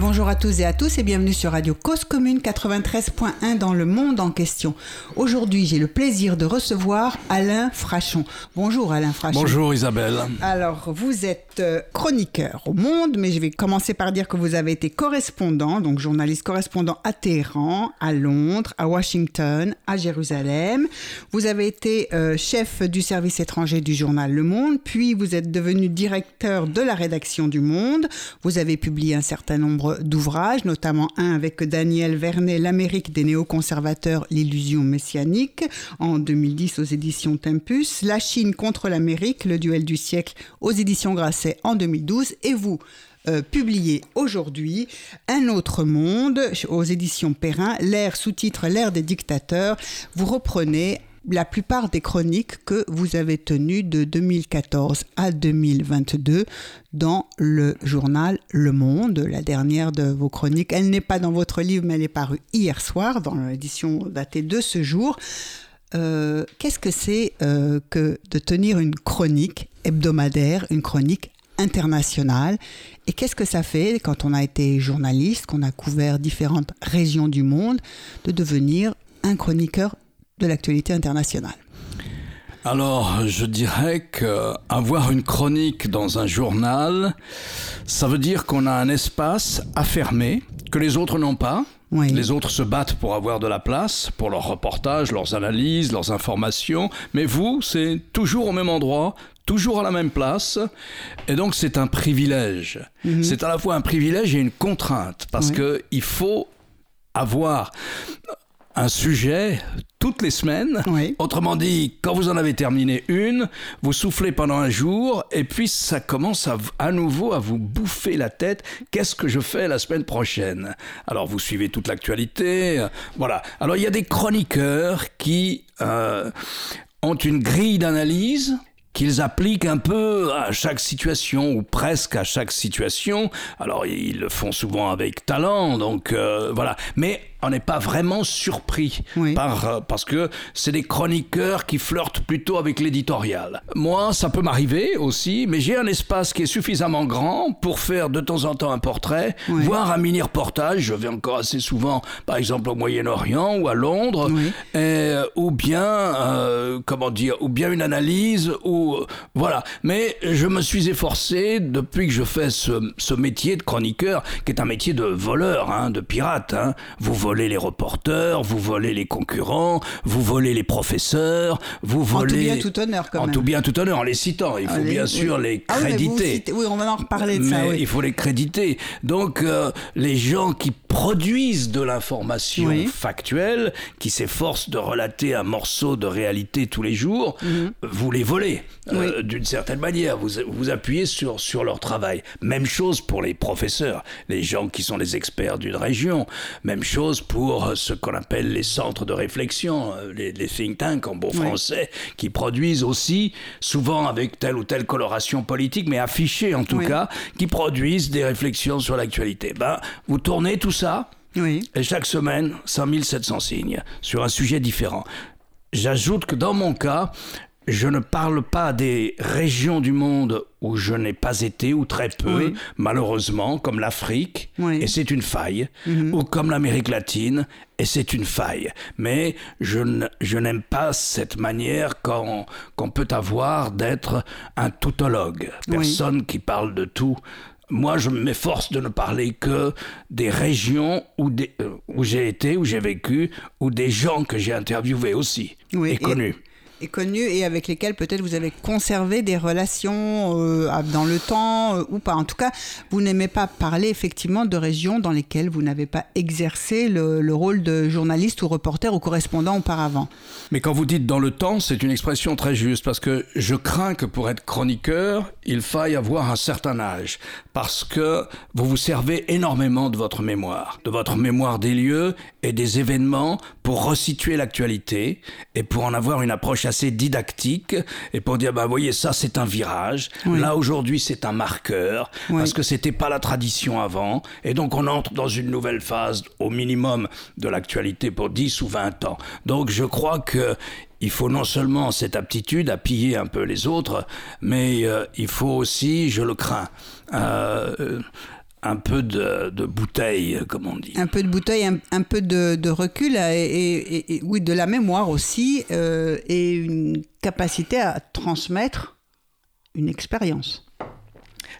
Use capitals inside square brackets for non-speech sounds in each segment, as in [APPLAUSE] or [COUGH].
Bonjour à tous et à tous et bienvenue sur Radio Cause Commune 93.1 dans le monde en question. Aujourd'hui, j'ai le plaisir de recevoir Alain Frachon. Bonjour Alain Frachon. Bonjour Isabelle. Alors, vous êtes euh, chroniqueur au Monde, mais je vais commencer par dire que vous avez été correspondant, donc journaliste correspondant à Téhéran, à Londres, à Washington, à Jérusalem. Vous avez été euh, chef du service étranger du journal Le Monde, puis vous êtes devenu directeur de la rédaction du Monde. Vous avez publié un certain nombre d'ouvrages, notamment un avec Daniel Vernet, L'Amérique des néoconservateurs, l'illusion messianique, en 2010 aux éditions Tempus, La Chine contre l'Amérique, le duel du siècle aux éditions Grasset en 2012, et vous, euh, publiez aujourd'hui Un autre monde aux éditions Perrin, l'ère sous-titre L'ère des dictateurs. Vous reprenez la plupart des chroniques que vous avez tenues de 2014 à 2022 dans le journal Le Monde. La dernière de vos chroniques, elle n'est pas dans votre livre, mais elle est parue hier soir dans l'édition datée de ce jour. Euh, Qu'est-ce que c'est euh, que de tenir une chronique hebdomadaire, une chronique internationale? Et qu'est-ce que ça fait quand on a été journaliste, qu'on a couvert différentes régions du monde, de devenir un chroniqueur de l'actualité internationale alors, je dirais que avoir une chronique dans un journal, ça veut dire qu'on a un espace affirmé que les autres n'ont pas. Oui. Les autres se battent pour avoir de la place, pour leurs reportages, leurs analyses, leurs informations. Mais vous, c'est toujours au même endroit, toujours à la même place. Et donc, c'est un privilège. Mhm. C'est à la fois un privilège et une contrainte. Parce Oui. que il faut avoir un sujet toutes les semaines. Oui. Autrement dit, quand vous en avez terminé une, vous soufflez pendant un jour et puis ça commence à, à nouveau à vous bouffer la tête. Qu'est-ce que je fais la semaine prochaine? Alors vous suivez toute l'actualité. euh, Voilà. Alors il y a des chroniqueurs qui euh, ont une grille d'analyse qu'ils appliquent un peu à chaque situation ou presque à chaque situation. Alors ils le font souvent avec talent, donc euh, voilà. Mais on n'est pas vraiment surpris Oui. par, euh, parce que c'est des chroniqueurs qui flirtent plutôt avec l'éditorial. Moi, ça peut m'arriver aussi, mais j'ai un espace qui est suffisamment grand pour faire de temps en temps un portrait, Oui. voire un mini-reportage. Je vais encore assez souvent, par exemple, au Moyen-Orient ou à Londres, Oui. et, euh, ou bien, euh, comment dire, ou bien une analyse, ou voilà. Mais je me suis efforcé depuis que je fais ce, ce métier de chroniqueur, qui est un métier de voleur, hein, de pirate. Hein. Vous volez les reporters, vous volez les concurrents, vous volez les professeurs, vous En tout volez bien, tout honneur, quand en même. tout bien, tout honneur, en les citant. Il faut bien sûr les Ah oui, créditer. oui, on va en reparler de ça. Mais oui. il faut les créditer. Donc, euh, les gens qui produisent de l'information Oui. factuelle, qui s'efforcent de relater un morceau de réalité tous les jours, vous les volez euh, d'une certaine manière. Vous vous appuyez sur, sur leur travail. Même chose pour les professeurs, les gens qui sont les experts d'une région. Même chose pour euh, ce qu'on appelle les centres de réflexion, euh, les, les think tanks en bon Oui. français, qui produisent aussi, souvent avec telle ou telle coloration politique, mais affichée en tout Oui. cas, qui produisent des réflexions sur l'actualité. Ben, vous tournez tout ça, Oui. et chaque semaine, 5700 signes sur un sujet différent. J'ajoute que dans mon cas, je ne parle pas des régions du monde où je n'ai pas été, ou très peu, Oui. malheureusement, comme l'Afrique, Oui. et c'est une faille, ou comme l'Amérique latine, et c'est une faille. Mais je n'aime pas cette manière qu'on qu'on peut avoir d'être un tautologue, Oui. personne qui parle de tout. Moi, je m'efforce de ne parler que des régions où, des- euh, où j'ai été, où j'ai vécu, ou des gens que j'ai interviewés aussi, et et- connus. et connus et avec lesquels peut-être vous avez conservé des relations euh, dans le temps euh, ou pas. En tout cas, vous n'aimez pas parler effectivement de régions dans lesquelles vous n'avez pas exercé le, le rôle de journaliste ou reporter ou correspondant auparavant. Mais quand vous dites dans le temps, c'est une expression très juste parce que je crains que pour être chroniqueur, il faille avoir un certain âge parce que vous vous servez énormément de votre mémoire, de votre mémoire des lieux et des événements pour resituer l'actualité et pour en avoir une approche assez didactique et pour dire, bah, voyez, ça c'est un virage, Oui. là aujourd'hui c'est un marqueur, Oui. parce que c'était pas la tradition avant, et donc on entre dans une nouvelle phase au minimum de l'actualité pour 10 ou 20 ans. Donc je crois que il faut non seulement cette aptitude à piller un peu les autres, mais euh, il faut aussi, je le crains, euh, un peu de, de bouteille, comme on dit. Un peu de bouteille, un, un peu de, de recul euh, et, et- et- oui, de la mémoire aussi euh, et une capacité à transmettre une expérience.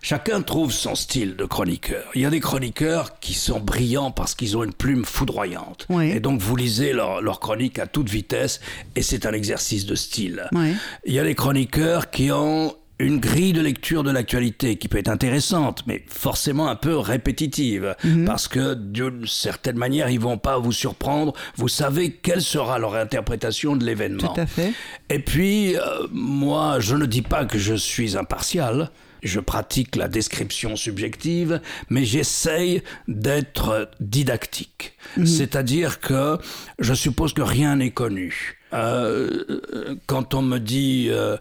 Chacun trouve son style de chroniqueur. Il y a des chroniqueurs qui sont brillants parce qu'ils ont une plume foudroyante. Oui. Et donc vous lisez leur, leur chronique à toute vitesse et c'est un exercice de style. Oui. Il y a des chroniqueurs qui ont une grille de lecture de l'actualité qui peut être intéressante, mais forcément un peu répétitive, Mhm. parce que d'une certaine manière, ils vont pas vous surprendre. Vous savez quelle sera leur interprétation de l'événement. Tout à fait. Et puis, euh, moi, je ne dis pas que je suis impartial. Je pratique la description subjective, mais j'essaye d'être didactique. C'est-à-dire que je suppose que rien n'est connu. Euh, quand on me dit euh,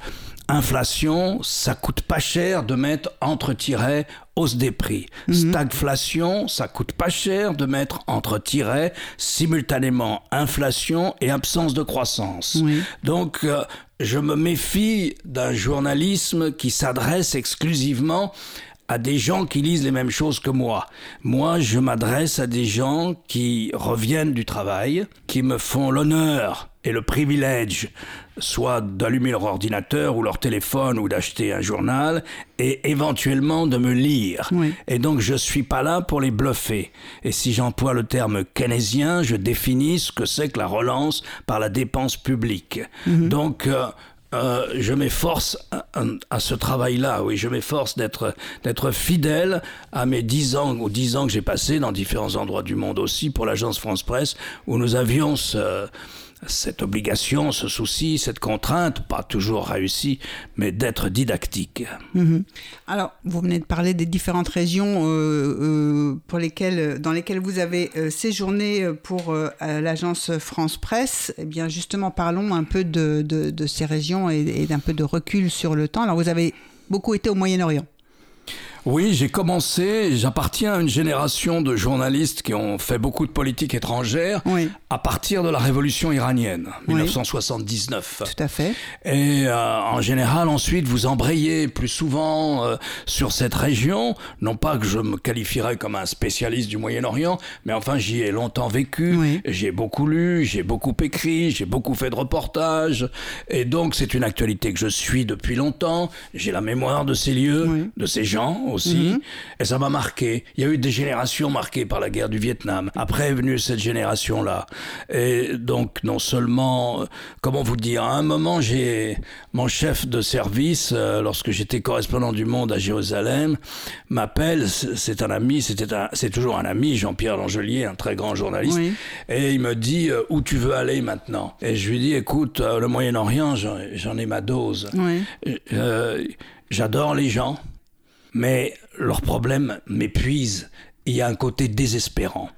inflation, ça coûte pas cher de mettre entre tirets hausse des prix. Stagflation, ça coûte pas cher de mettre entre tirets simultanément inflation et absence de croissance. Oui. Donc, euh, je me méfie d'un journalisme qui s'adresse exclusivement à des gens qui lisent les mêmes choses que moi. Moi, je m'adresse à des gens qui reviennent du travail, qui me font l'honneur et le privilège soit d'allumer leur ordinateur ou leur téléphone ou d'acheter un journal et éventuellement de me lire. Oui. Et donc je suis pas là pour les bluffer. Et si j'emploie le terme keynésien, je définis ce que c'est que la relance par la dépense publique. Donc euh, euh, je m'efforce à, à- à ce travail-là, oui, je m'efforce d'être d'être fidèle à mes dix ans ou dix ans que j'ai passé dans différents endroits du monde aussi pour l'agence France Presse où nous avions ce- cette obligation, ce souci, cette contrainte, pas toujours réussie, mais d'être didactique. Mhm. Alors, vous venez de parler des différentes régions euh, euh, pour lesquelles, dans lesquelles vous avez euh, séjourné pour l'agence France Presse. Eh bien, justement, parlons un peu de, ces régions et d'un peu de recul sur le temps. Alors, vous avez beaucoup été au Moyen-Orient. Oui, j'ai commencé, j'appartiens à une génération de journalistes qui ont fait beaucoup de politique étrangère Oui, à partir de la révolution iranienne, Oui. 1979. tout à fait. Et euh, en général, ensuite, vous embrayez plus souvent euh, sur cette région. Non pas que je me qualifierais comme un spécialiste du Moyen-Orient, mais enfin, j'y ai longtemps vécu. Oui. J'y ai beaucoup lu, j'ai beaucoup écrit, j'ai beaucoup fait de reportages. Et donc, c'est une actualité que je suis depuis longtemps. J'ai la mémoire de ces lieux, de ces gens aussi. Et ça m'a marqué. Il y a eu des générations marquées par la guerre du Vietnam. Après est venue cette génération-là. Et donc, non seulement, euh, comment vous dire, à un moment, j'ai mon chef de service, euh, lorsque j'étais correspondant du Monde à Jérusalem, m'appelle. C'est un ami, c'était un, c'est toujours un ami, Jean-Pierre Langelier, un très grand journaliste. Oui. Et il me dit euh, où tu veux aller maintenant? Et je lui dis, écoute, euh, le Moyen-Orient, j'en j'en ai ma dose. Oui. J'adore les gens, mais leurs problèmes m'épuisent. Il y a un côté désespérant.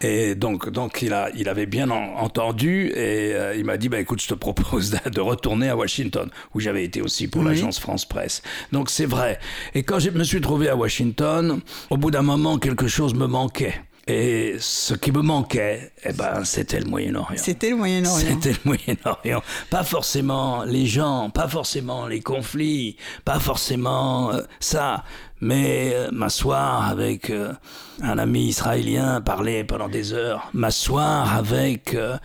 Et donc, donc il, a, il avait bien en- entendu et euh, il m'a dit bah, écoute, je te propose de, [LAUGHS] de retourner à Washington, où j'avais été aussi pour Oui. l'agence France Presse. Donc c'est vrai. Et quand je me suis trouvé à Washington, au bout d'un moment, quelque chose me manquait. Et ce qui me manquait, eh ben, c'était le Moyen-Orient. C'était le Moyen-Orient. C'était le Moyen-Orient. Pas forcément les gens, pas forcément les conflits, pas forcément euh, ça, mais euh, m'asseoir avec euh, un ami israélien, parler pendant des heures, m'asseoir avec euh,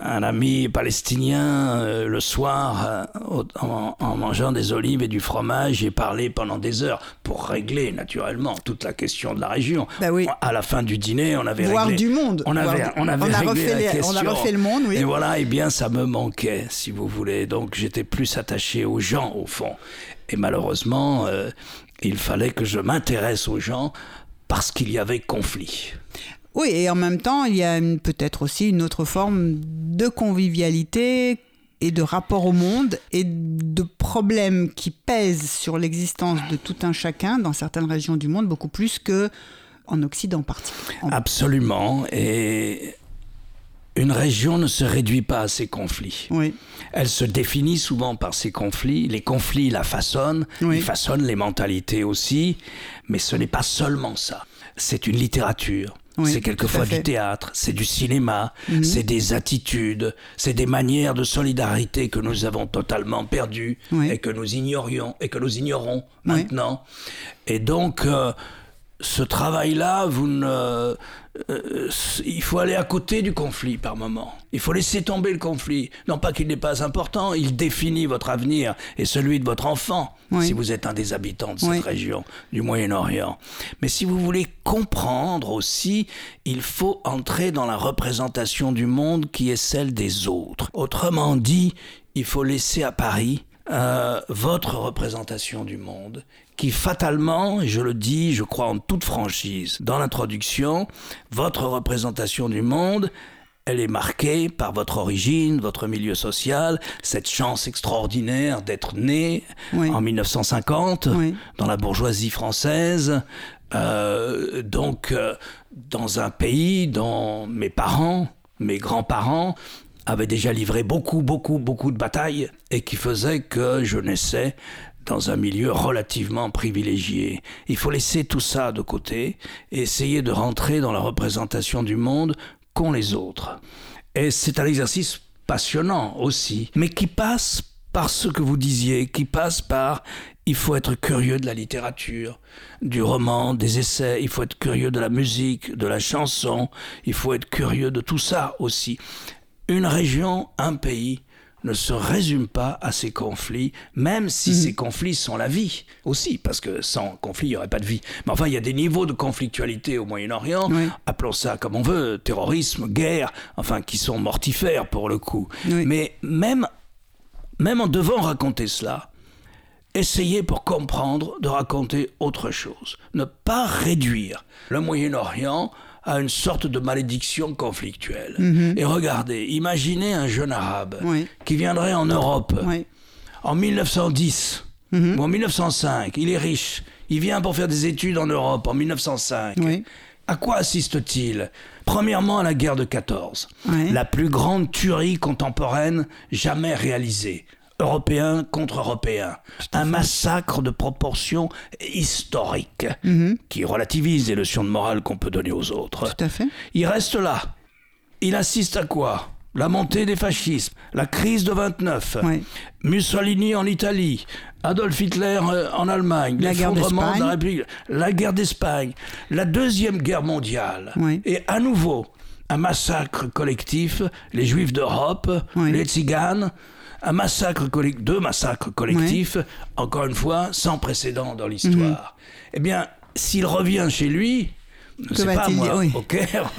un ami palestinien le soir au- en, en mangeant des olives et du fromage et parler pendant des heures pour régler naturellement toute la question de la région. Bah oui. À la fin du dîner, on avait Voir réglé- du monde. On avait, Voir- on avait on a réglé refait la les- on a question. refait le monde, oui. Et voilà, eh bien, ça me manquait, si vous voulez. Donc, j'étais plus attaché aux gens, au fond. Et malheureusement, euh, il fallait que je m'intéresse aux gens parce qu'il y avait conflit. Oui, et en même temps, il y a peut-être aussi une autre forme de convivialité et de rapport au monde et de problèmes qui pèsent sur l'existence de tout un chacun dans certaines régions du monde, beaucoup plus que en Occident particulièrement. Absolument. Et Une région ne se réduit pas à ses conflits. Oui. Elle se définit souvent par ses conflits. Les conflits la façonnent, Oui. ils façonnent les mentalités aussi. Mais ce n'est pas seulement ça. C'est une littérature. Oui, c'est quelquefois. Mhm. du théâtre, c'est du cinéma, c'est des attitudes, c'est des manières de solidarité que nous avons totalement perdues Oui. et que nous ignorions et que nous ignorons Oui. maintenant. Et donc, euh, ce travail-là, vous ne, euh, il faut aller à côté du conflit par moment. Il faut laisser tomber le conflit. Non pas qu'il n'est pas important, il définit votre avenir et celui de votre enfant, Oui. si vous êtes un des habitants de cette Oui. région du Moyen-Orient. Mais si vous voulez comprendre aussi, il faut entrer dans la représentation du monde qui est celle des autres. Autrement dit, il faut laisser à Paris euh, votre représentation du monde, qui fatalement, et je le dis, je crois en toute franchise, dans l'introduction, votre représentation du monde, elle est marquée par votre origine, votre milieu social, cette chance extraordinaire d'être né Oui. en 1950 Oui. dans la bourgeoisie française, euh, donc euh, dans un pays dont mes parents, mes grands-parents avaient déjà livré beaucoup, beaucoup, beaucoup de batailles et qui faisait que je naissais dans un milieu relativement privilégié. Il faut laisser tout ça de côté et essayer de rentrer dans la représentation du monde qu'ont les autres. Et c'est un exercice passionnant aussi, mais qui passe par ce que vous disiez, qui passe par il faut être curieux de la littérature, du roman, des essais, il faut être curieux de la musique, de la chanson, il faut être curieux de tout ça aussi. Une région, un pays ne se résume pas à ces conflits, même si ces conflits sont la vie aussi, parce que sans conflit, il n'y aurait pas de vie. Mais enfin, il y a des niveaux de conflictualité au Moyen-Orient, Oui. appelons ça comme on veut, terrorisme, guerre, enfin, qui sont mortifères pour le coup. Oui. Mais même, même en devant raconter cela, essayez pour comprendre de raconter autre chose. Ne pas réduire le Moyen-Orient à une sorte de malédiction conflictuelle. Et regardez, imaginez un jeune arabe Oui. qui viendrait en Europe Oui. en 1910 ou en 1905. Il est riche. Il vient pour faire des études en Europe en 1905. Oui. À quoi assiste-t-il? Premièrement à la guerre de 14, Ouais. la plus grande tuerie contemporaine jamais réalisée. Européen contre Européen. Un massacre de proportions historiques qui relativise les leçons de morale qu'on peut donner aux autres. Mhm. Tout à fait. Il reste là. Il assiste à quoi? La montée des fascismes, la crise de 29, Oui. Mussolini en Italie, Adolf Hitler euh, en Allemagne, La guerre l'effondrement de d'Espagne. la République, la guerre d'Espagne, la deuxième guerre mondiale, Oui. et à nouveau un massacre collectif, les Juifs d'Europe, Oui. les Tziganes, un massacre collectif, deux massacres collectifs, encore une fois sans précédent dans l'histoire. Eh bien, s'il revient chez lui, va-t-il dire Oui. au [LAUGHS] Caire,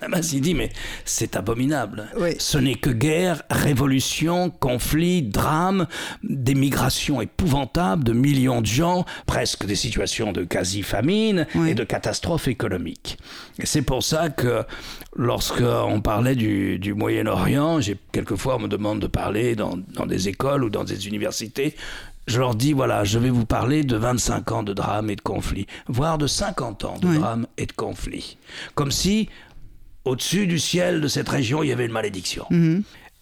Madame dit, mais c'est abominable. Oui. Ce n'est que guerre, révolution, conflit, drame, des migrations épouvantables de millions de gens, presque des situations de quasi-famine Oui. et de catastrophes économiques. Et c'est pour ça que lorsque on parlait du, du Moyen-Orient, j'ai quelquefois on me demande de parler dans, dans des écoles ou dans des universités. Je leur dis, voilà, je vais vous parler de 25 ans de drame et de conflit, voire de 50 ans de Oui. drame et de conflit. Comme si, au-dessus du ciel de cette région, il y avait une malédiction.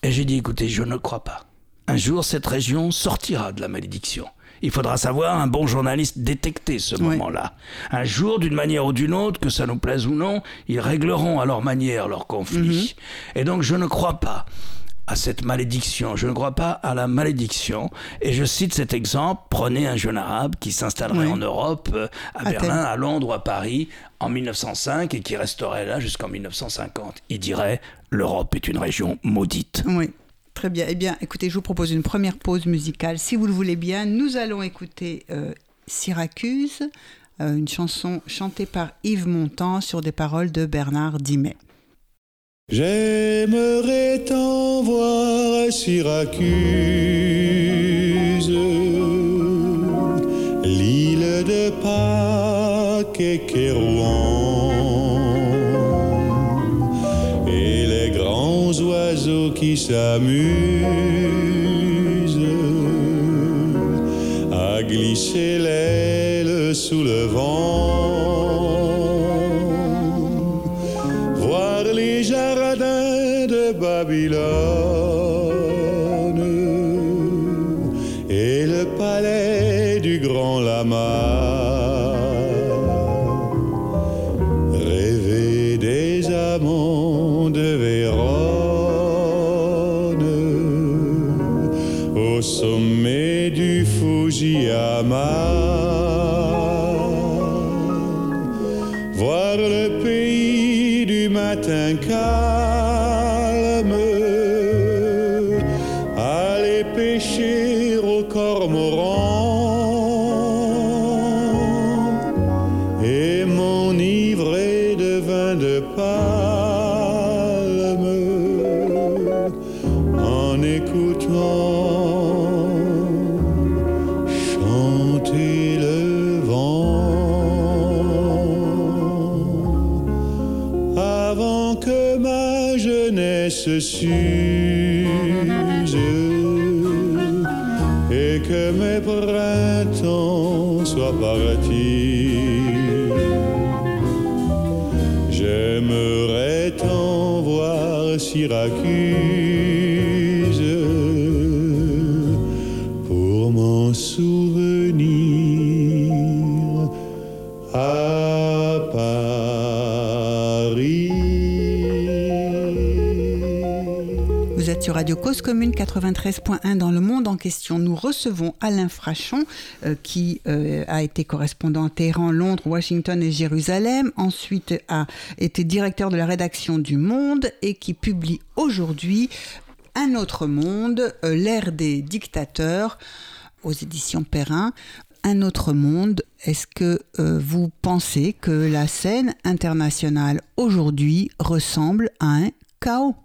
Et j'ai dit, écoutez, je ne crois pas. Un jour, cette région sortira de la malédiction. Il faudra savoir, un bon journaliste, détecter ce moment-là. Un jour, d'une manière ou d'une autre, que ça nous plaise ou non, ils régleront à leur manière leur conflit. Et donc, je ne crois pas à cette malédiction. Je ne crois pas à la malédiction. Et je cite cet exemple. Prenez un jeune arabe qui s'installerait Oui. en Europe, euh, à, À Berlin, à Londres à Paris en 1905 et qui resterait là jusqu'en 1950. Il dirait l'Europe est une région maudite. Oui. Très bien. Eh bien, écoutez, je vous propose une première pause musicale. Si vous le voulez bien, nous allons écouter euh, Syracuse, euh, une chanson chantée par Yves Montand sur des paroles de Bernard Dimet. J'aimerais t'en voir à Syracuse, l'île de Pâques et Kérouan, et les grands oiseaux qui s'amusent à glisser l'aile sous le vent voir Jezus sur Radio Cause Commune 93.1 dans le monde en question. Nous recevons Alain Frachon, euh, qui euh, a été correspondant à Téhéran, Londres, Washington et Jérusalem. Ensuite a été directeur de la rédaction du Monde et qui publie aujourd'hui Un autre monde, euh, l'ère des dictateurs aux éditions Perrin. Un autre monde, est-ce que vous pensez que la scène internationale aujourd'hui ressemble à un chaos?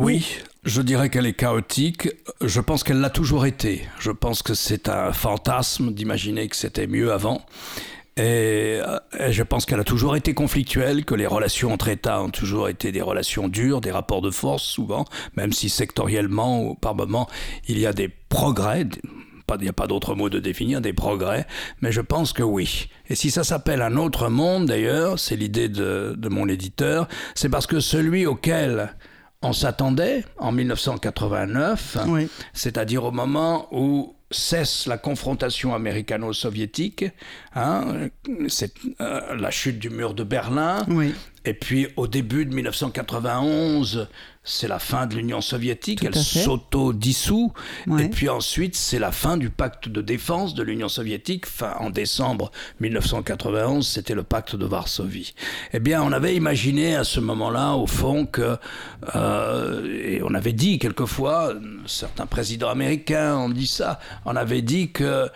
Oui, je dirais qu'elle est chaotique. Je pense qu'elle l'a toujours été. Je pense que c'est un fantasme d'imaginer que c'était mieux avant. Et, euh, et je pense qu'elle a toujours été conflictuelle, que les relations entre États ont toujours été des relations dures, des rapports de force souvent, même si sectoriellement ou par moments il y a des progrès. Il n'y a pas d'autre mot de définir, des progrès, mais je pense que oui. Et si ça s'appelle un autre monde, d'ailleurs, c'est l'idée de, de mon éditeur, c'est parce que celui auquel on s'attendait en 1989, Oui. c'est-à-dire au moment où cesse la confrontation américano-soviétique, hein, c'est euh, la chute du mur de Berlin, Oui. Et puis au début de 1991, c'est la fin de l'Union soviétique, Tout elle s'auto-dissout, Ouais. et puis ensuite c'est la fin du pacte de défense de l'Union soviétique, fin, en décembre 1991, c'était le pacte de Varsovie. Eh bien, on avait imaginé à ce moment-là, au fond, que, euh, et on avait dit quelquefois, certains présidents américains ont dit ça, on avait dit que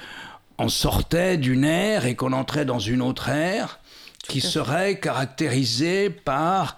on sortait d'une ère et qu'on entrait dans une autre ère qui serait caractérisée par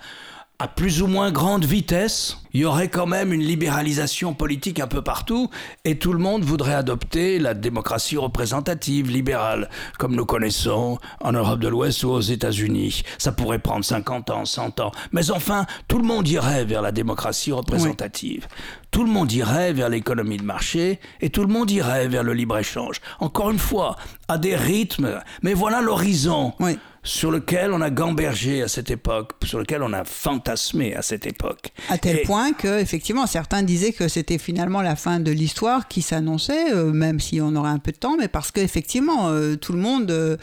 à plus ou moins grande vitesse, il y aurait quand même une libéralisation politique un peu partout et tout le monde voudrait adopter la démocratie représentative libérale, comme nous connaissons en Europe de l'Ouest ou aux États-Unis. Ça pourrait prendre 50 ans, 100 ans. Mais enfin, tout le monde irait vers la démocratie représentative. Tout le monde irait vers l'économie de marché et tout le monde irait vers le libre-échange. Encore une fois, à des rythmes. Mais voilà l'horizon Oui. Sur lequel on a gambergé à cette époque, sur lequel on a fantasmé à cette époque. À tel Et- point que, effectivement, certains disaient que c'était finalement la fin de l'histoire qui s'annonçait, euh, même si on aurait un peu de temps, mais parce qu'effectivement, euh, tout le monde euh,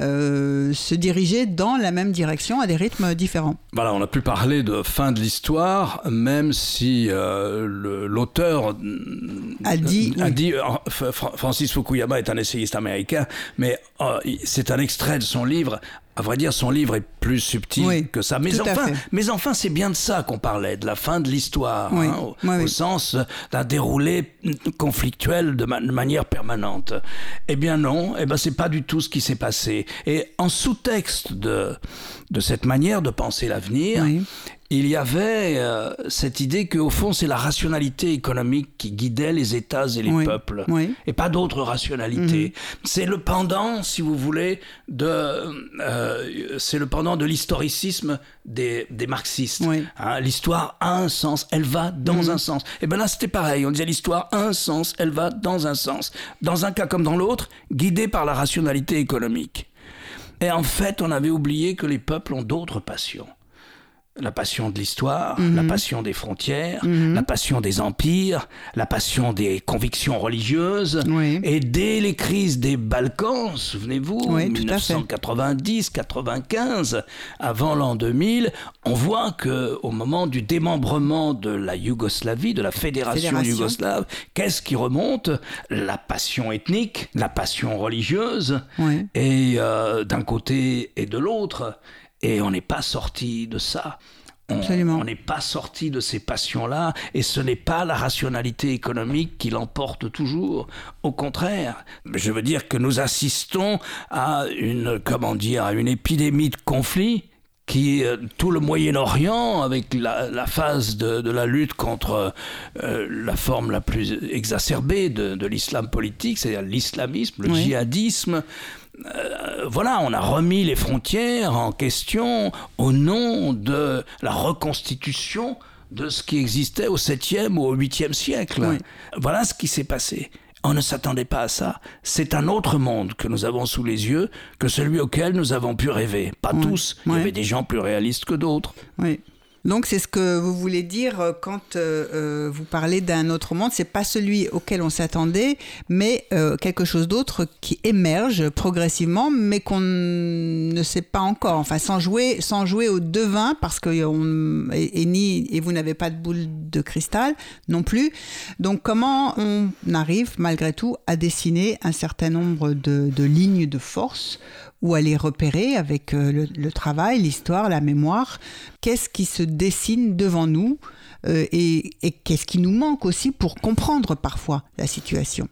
euh, se dirigeait dans la même direction à des rythmes différents. Voilà, on a pu parler de fin de l'histoire, même si l'auteur A dit, a Francis Fukuyama est un essayiste américain, mais c'est un extrait de son livre. À vrai dire, son livre est plus subtil Oui, que ça. Mais enfin, mais enfin, c'est bien de ça qu'on parlait, de la fin de l'histoire, Oui, hein, au, oui, au oui. sens d'un déroulé conflictuel de, ma- de manière permanente. Eh bien non, eh ben c'est pas du tout ce qui s'est passé. Et en sous-texte de de cette manière de penser l'avenir, Oui. il y avait euh, cette idée qu'au fond, c'est la rationalité économique qui guidait les États et les Oui, peuples, oui. et pas d'autres rationalités. C'est le pendant, si vous voulez, de, euh, c'est le pendant de l'historicisme des, des marxistes. Hein, l'histoire a un sens, elle va dans un sens. Et ben là, c'était pareil. On disait l'histoire un sens, elle va dans un sens. Dans un cas comme dans l'autre, guidée par la rationalité économique. Et en fait, on avait oublié que les peuples ont d'autres passions. La passion de l'histoire, Mhm. la passion des frontières, la passion des empires, la passion des convictions religieuses. Oui. Et dès les crises des Balkans, souvenez-vous, Oui, tout à fait. 1990, 95, avant l'an 2000, on voit que au moment du démembrement de la Yougoslavie, de la fédération, Fédération. yougoslave, qu'est-ce qui remonte? La passion ethnique, la passion religieuse, Oui. et euh, d'un côté et de l'autre. Et on n'est pas sorti de ça. On- Absolument. On n'est pas sorti de ces passions-là, et ce n'est pas la rationalité économique qui l'emporte toujours. Au contraire, je veux dire que nous assistons à une, comment dire, à une épidémie de conflits qui euh, tout le Moyen-Orient, avec la, la phase de, de la lutte contre euh, la forme la plus exacerbée de, de l'islam politique, c'est-à-dire l'islamisme, le Oui. djihadisme. Euh, voilà, on a remis les frontières en question au nom de la reconstitution de ce qui existait au 7e ou au 8e siècle. Oui. Voilà ce qui s'est passé. On ne s'attendait pas à ça. C'est un autre monde que nous avons sous les yeux que celui auquel nous avons pu rêver. Pas tous. Il y avait des gens plus réalistes que d'autres. Oui. Donc c'est ce que vous voulez dire euh, quand euh, euh, vous parlez d'un autre monde. C'est pas celui auquel on s'attendait, mais quelque chose d'autre qui émerge progressivement, mais qu'on ne sait pas encore. Enfin, sans jouer, sans jouer au devin, parce que on, et, ni et vous n'avez pas de boule de cristal non plus. Donc comment on arrive malgré tout à dessiner un certain nombre de, de lignes de force ou à les repérer avec le, le travail, l'histoire, la mémoire? Qu'est-ce qui se dessine devant nous euh, et, et qu'est-ce qui nous manque aussi pour comprendre parfois la situation.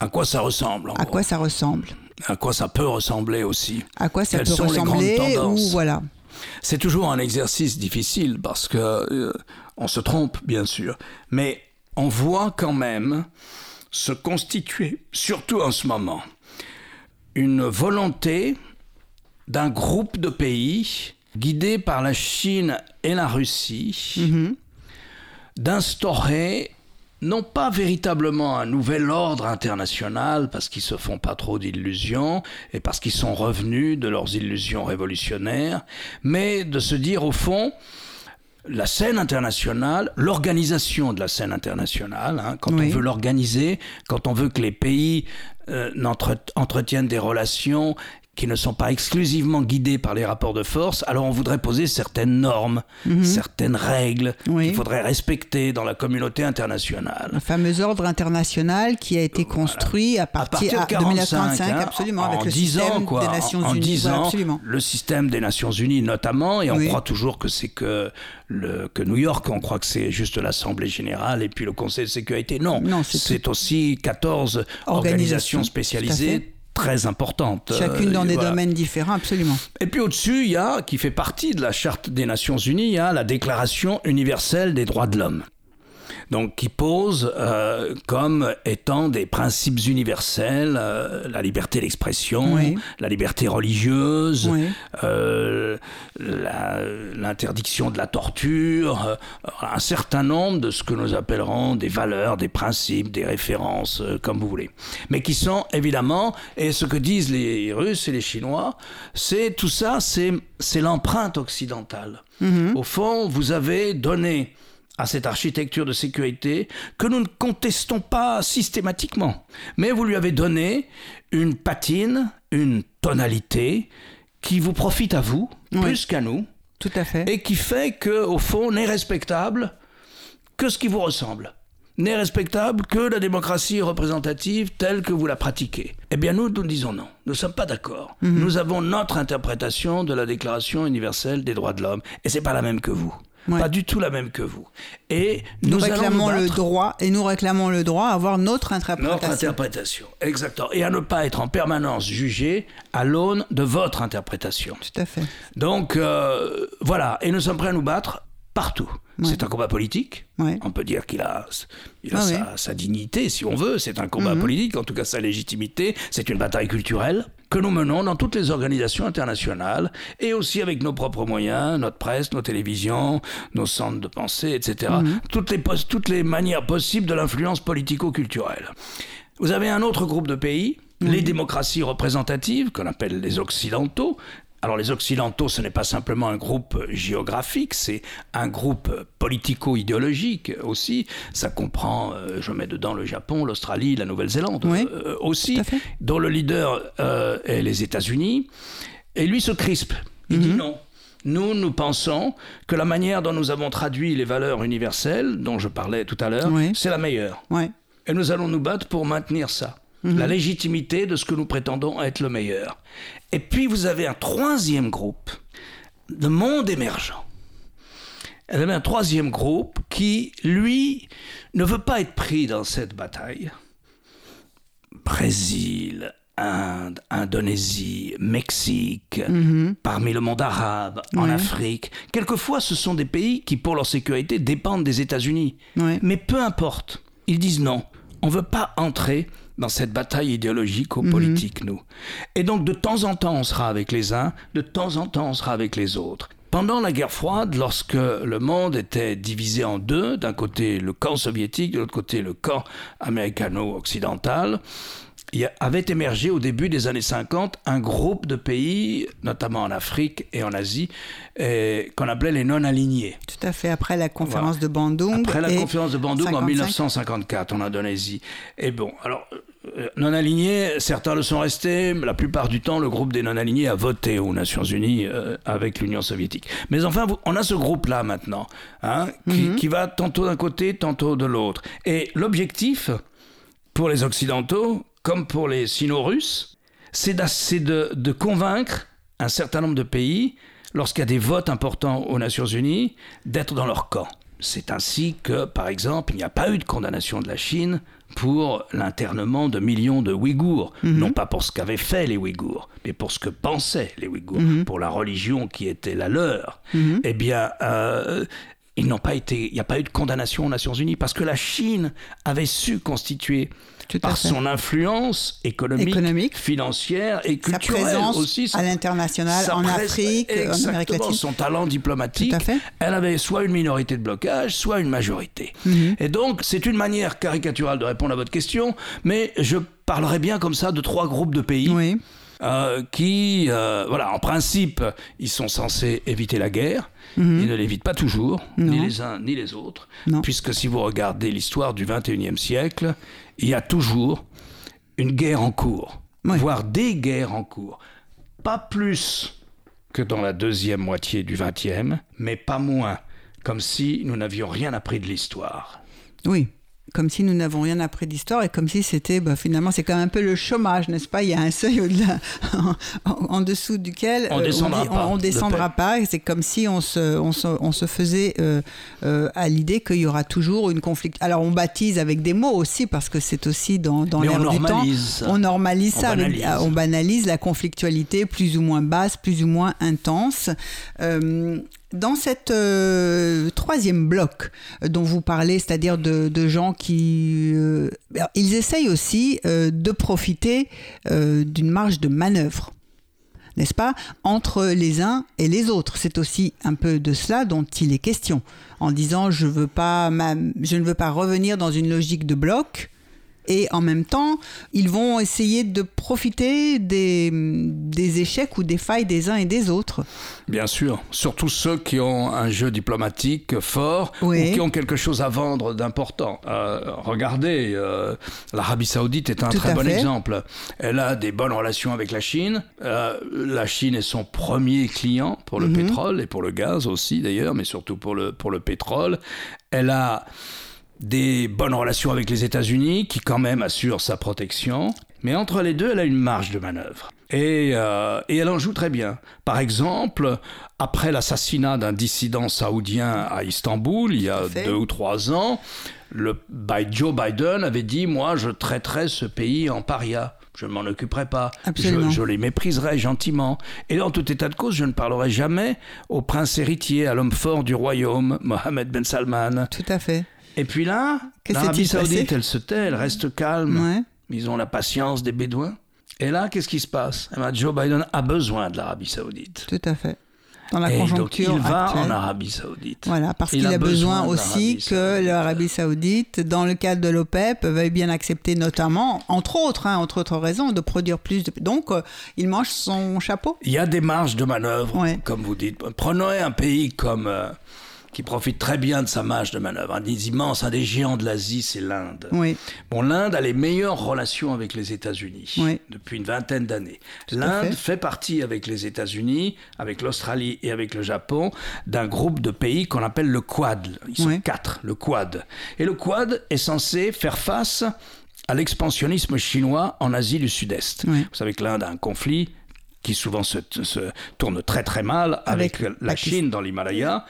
À quoi ça ressemble À quoi ça ressemble. À quoi ça peut ressembler aussi. À quoi ça Quelles peut sont les grandes ressembler tendances ou voilà. C'est toujours un exercice difficile parce que euh, on se trompe bien sûr, mais on voit quand même se constituer, surtout en ce moment, une volonté d'un groupe de pays guidés par la Chine et la Russie Mhm. d'instaurer non pas véritablement un nouvel ordre international parce qu'ils se font pas trop d'illusions et parce qu'ils sont revenus de leurs illusions révolutionnaires, mais de se dire au fond la scène internationale, l'organisation de la scène internationale, hein, quand Oui. on veut l'organiser, quand on veut que les pays euh, entretiennent des relations qui ne sont pas exclusivement guidées par les rapports de force, alors on voudrait poser certaines normes, certaines règles Mhm. Oui. qu'il faudrait respecter dans la communauté internationale. Le fameux ordre international qui a été construit à partir, de à- de 1945, hein, absolument, en avec le 10 système ans, quoi, des Nations en Unies. 10 Voilà, ans, absolument. le système des Nations Unies notamment, et on Oui. croit toujours que c'est que, le, que New York, on croit que c'est juste l'Assemblée générale et puis le Conseil de sécurité. Non, Non, c'est aussi 14 Organisations, spécialisées. Très importantes. Chacune Euh, dans des voilà. domaines différents, absolument. Et puis au-dessus, il y a, qui fait partie de la Charte des Nations Unies, il y a la Déclaration universelle des droits de l'homme. Donc, qui pose euh, comme étant des principes universels euh, la liberté d'expression, Oui. la liberté religieuse, Oui. euh, l'interdiction de la torture, un certain nombre de ce que nous appellerons des valeurs, des principes, des références, comme vous voulez. Mais qui sont évidemment, et ce que disent les Russes et les Chinois, c'est tout ça, c'est c'est l'empreinte occidentale. Au fond, vous avez donné à cette architecture de sécurité que nous ne contestons pas systématiquement. Mais vous lui avez donné une patine, une tonalité qui vous profite à vous, Oui. plus qu'à nous, Tout à fait. et qui fait que, au fond, n'est respectable que ce qui vous ressemble. N'est respectable que la démocratie représentative telle que vous la pratiquez. Eh bien, nous, nous disons non. Nous ne sommes pas d'accord. Mhm. Nous avons notre interprétation de la Déclaration universelle des droits de l'homme, et c'est pas la même que vous. Ouais. Pas du tout la même que vous. Et Nous, réclamons nous le droit et nous réclamons le droit à avoir notre interprétation. notre interprétation. Exactement. Et à ne pas être en permanence jugé à l'aune de votre interprétation. Tout à fait. Donc euh, voilà, et nous sommes prêts à nous battre partout. C'est un combat politique. Ouais. On peut dire qu'il a, il a Ah sa dignité, si on veut. C'est un combat Mhm. politique, en tout cas sa légitimité. C'est une bataille culturelle que nous menons dans toutes les organisations internationales et aussi avec nos propres moyens, notre presse, nos télévisions, nos centres de pensée, etc. Mhm. Toutes, les, pos- toutes les manières possibles de l'influence politico-culturelle. Vous avez un autre groupe de pays, les démocraties représentatives, qu'on appelle les occidentaux, Alors les Occidentaux, ce n'est pas simplement un groupe géographique, c'est un groupe politico-idéologique aussi. Ça comprend, euh, je mets dedans le Japon, l'Australie, la Nouvelle-Zélande Oui, euh, aussi, dont le leader euh, est les États-Unis. Et lui se crispe. Il Mhm. dit non. Nous, nous pensons que la manière dont nous avons traduit les valeurs universelles, dont je parlais tout à l'heure, Oui. c'est la meilleure. Et nous allons nous battre pour maintenir ça. La légitimité de ce que nous prétendons être le meilleur. Et puis vous avez un troisième groupe, le monde émergent. Elle avait un troisième groupe qui, lui, ne veut pas être pris dans cette bataille. Brésil, Inde, Indonésie, Mexique, parmi le monde arabe, en. Afrique. Quelquefois, ce sont des pays qui, pour leur sécurité, dépendent des États-Unis. Ouais. Mais peu importe, ils disent non. On ne veut pas entrer dans cette bataille idéologique ou politique, nous. Et donc, de temps en temps, on sera avec les uns, de temps en temps, on sera avec les autres. Pendant la guerre froide, lorsque le monde était divisé en deux, d'un côté le camp soviétique, de l'autre côté le camp américano-occidental, il avait émergé au début des années 50 un groupe de pays, notamment en Afrique et en Asie, qu'on appelait les non-alignés. Tout à fait. Après la conférence de Bandung. Après la conférence de Bandung en 55. 1954 en Indonésie. Et bon, alors, euh, non-alignés, certains le sont restés, la plupart du temps, le groupe des non-alignés a voté aux Nations Unies euh, avec l'Union soviétique. Mais enfin, on a ce groupe-là maintenant, hein, qui, qui va tantôt d'un côté, tantôt de l'autre. Et l'objectif, pour les Occidentaux, comme pour les Sino-Russes, c'est d'a- c'est de, de convaincre un certain nombre de pays, lorsqu'il y a des votes importants aux Nations Unies, d'être dans leur camp. C'est ainsi que, par exemple, il n'y a pas eu de condamnation de la Chine pour l'internement de millions de Ouïghours. Non pas pour ce qu'avaient fait les Ouïghours, mais pour ce que pensaient les Ouïghours, pour la religion qui était la leur. Eh bien, euh, ils n'ont pas été, il n'y a pas eu de condamnation aux Nations Unies parce que la Chine avait su constituer Tout à par fait. son influence économique, Économique. financière et Sa culturelle présence aussi. à l'international, en Afrique, en Amérique latine. son talent diplomatique. Tout à fait. Elle avait soit une minorité de blocage, soit une majorité. Mhm. Et donc, c'est une manière caricaturale de répondre à votre question, mais je parlerai bien comme ça de trois groupes de pays Oui. euh, qui, euh, voilà, en principe, ils sont censés éviter la guerre. Mhm. Ils ne l'évitent pas toujours, ni les uns ni les autres, Non. puisque si vous regardez l'histoire du 21e siècle, il y a toujours une guerre en cours, Oui. voire des guerres en cours. Pas plus que dans la deuxième moitié du 20e, mais pas moins, comme si nous n'avions rien appris de l'histoire. Oui. Comme si nous n'avons rien appris d'histoire et comme si c'était, bah, finalement, c'est comme un peu le chômage, n'est-ce pas? Il y a un seuil au-delà, [LAUGHS] en, en dessous duquel On euh, descendra dit- pas on de descendra pas. C'est comme si on se, on se, on se faisait euh, euh, à l'idée qu'il y aura toujours une conflit. Alors on baptise avec des mots aussi parce que c'est aussi dans, dans l'air du temps. ça. On normalise ça. banalise. on banalise la conflictualité plus ou moins basse, plus ou moins intense. Euh, dans cette euh, troisième bloc euh, dont vous parlez, c'est-à-dire de, gens qui... euh, ils essayent aussi de profiter d'une marge de manœuvre n'est-ce pas, entre les uns et les autres. C'est aussi un peu de cela dont il est question, en disant je, veux pas je ne veux pas revenir dans une logique de bloc. Et en même temps, ils vont essayer de profiter des, des échecs ou des failles des uns et des autres. Bien sûr, surtout ceux qui ont un jeu diplomatique fort Oui. ou qui ont quelque chose à vendre d'important. Euh, regardez, euh, l'Arabie Saoudite est un Tout très bon fait. exemple. Elle a des bonnes relations avec la Chine. Euh, la Chine est son premier client pour le Mhm. pétrole et pour le gaz aussi d'ailleurs, mais surtout pour le, pour le pétrole. Elle a des bonnes relations avec les États-Unis, qui quand même assurent sa protection. Mais entre les deux, elle a une marge de manœuvre. Et, euh, et elle en joue très bien. Par exemple, après l'assassinat d'un dissident saoudien à Istanbul, il y a deux ou trois ans, le, Joe Biden avait dit, moi, je traiterai ce pays en paria. Je ne m'en occuperai pas. Je, je les mépriserai gentiment. Et dans tout état de cause, je ne parlerai jamais au prince héritier, à l'homme fort du royaume, Mohammed Ben Salman. Tout à fait. Et puis là, l'Arabie Saoudite, elle se tait, elle reste calme. Ouais. Ils ont la patience des Bédouins. Et là, qu'est-ce qui se passe? Eh ben, Joe Biden a besoin de l'Arabie Saoudite. Tout à fait. dans la Et donc, conjoncture il va actuelle. en Arabie Saoudite. Voilà, parce Il qu'il a a, besoin, aussi que l'Arabie Saoudite, dans le cadre de l'OPEP, veuille bien accepter notamment, entre autres, hein, entre autres raisons, de produire plus. De... Donc, euh, il mange son chapeau. Il y a des marges de manœuvre, Ouais. comme vous dites. Prenons un pays comme euh, qui profite très bien de sa marge de manœuvre. Un des immenses, un des géants de l'Asie, c'est l'Inde. Oui, Bon, l'Inde a les meilleures relations avec les États-Unis Oui. depuis une vingtaine d'années. L'Inde fait. fait partie avec les États-Unis, avec l'Australie et avec le Japon d'un groupe de pays qu'on appelle le Quad. Ils sont Oui. quatre, le Quad. Et le Quad est censé faire face à l'expansionnisme chinois en Asie du Sud-Est. Vous savez que l'Inde a un conflit qui souvent se, se tourne très très mal avec, Avec la Pakistan. Chine dans l'Himalaya.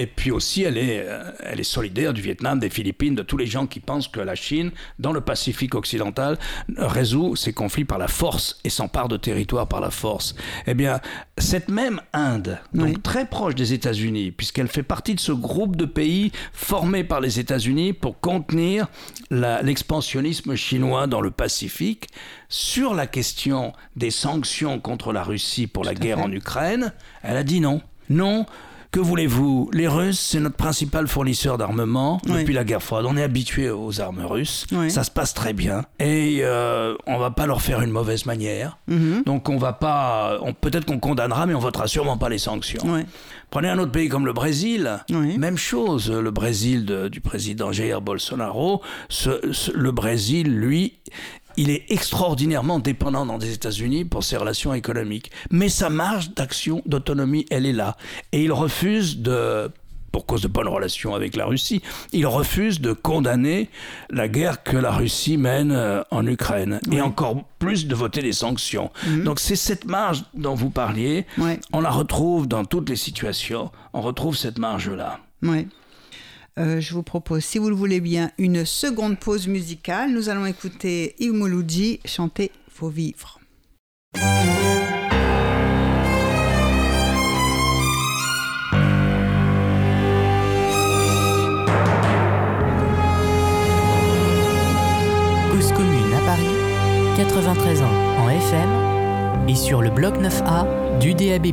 Et puis aussi, elle est, euh, elle est solidaire du Vietnam, des Philippines, de tous les gens qui pensent que la Chine, dans le Pacifique occidental, résout ses conflits par la force et s'empare de territoires par la force. Eh bien, cette même Inde, donc Oui. très proche des États-Unis, puisqu'elle fait partie de ce groupe de pays formés par les États-Unis pour contenir l'expansionnisme chinois dans le Pacifique, sur la question des sanctions contre la Russie pour la Tout guerre fait. en Ukraine, elle a dit non. Non. Que voulez-vous? Les Russes, c'est notre principal fournisseur d'armement Oui. depuis la guerre froide. On est habitué aux armes russes. Oui. Ça se passe très bien. Et euh, on va pas leur faire une mauvaise manière. Mhm. Donc on va pas. On, Peut-être qu'on condamnera, mais on votera sûrement pas les sanctions. Prenez un autre pays comme le Brésil, Oui. même chose, le Brésil de- du président Jair Bolsonaro, ce- ce- le Brésil, lui, il est extraordinairement dépendant dans les États-Unis pour ses relations économiques. Mais sa marge d'action, d'autonomie, elle est là. Et il refuse de pour cause de bonnes relations avec la Russie, il refuse de condamner la guerre que la Russie mène euh, en Ukraine et encore plus de voter des sanctions. Donc c'est cette marge dont vous parliez, Ouais. on la retrouve dans toutes les situations, on retrouve cette marge-là. Ouais. Euh, je vous propose, si vous le voulez bien, une seconde pause musicale. Nous allons écouter Yves Mouloudji chanter Faut vivre. 93 ans en FM et sur le bloc 9A du DAB+.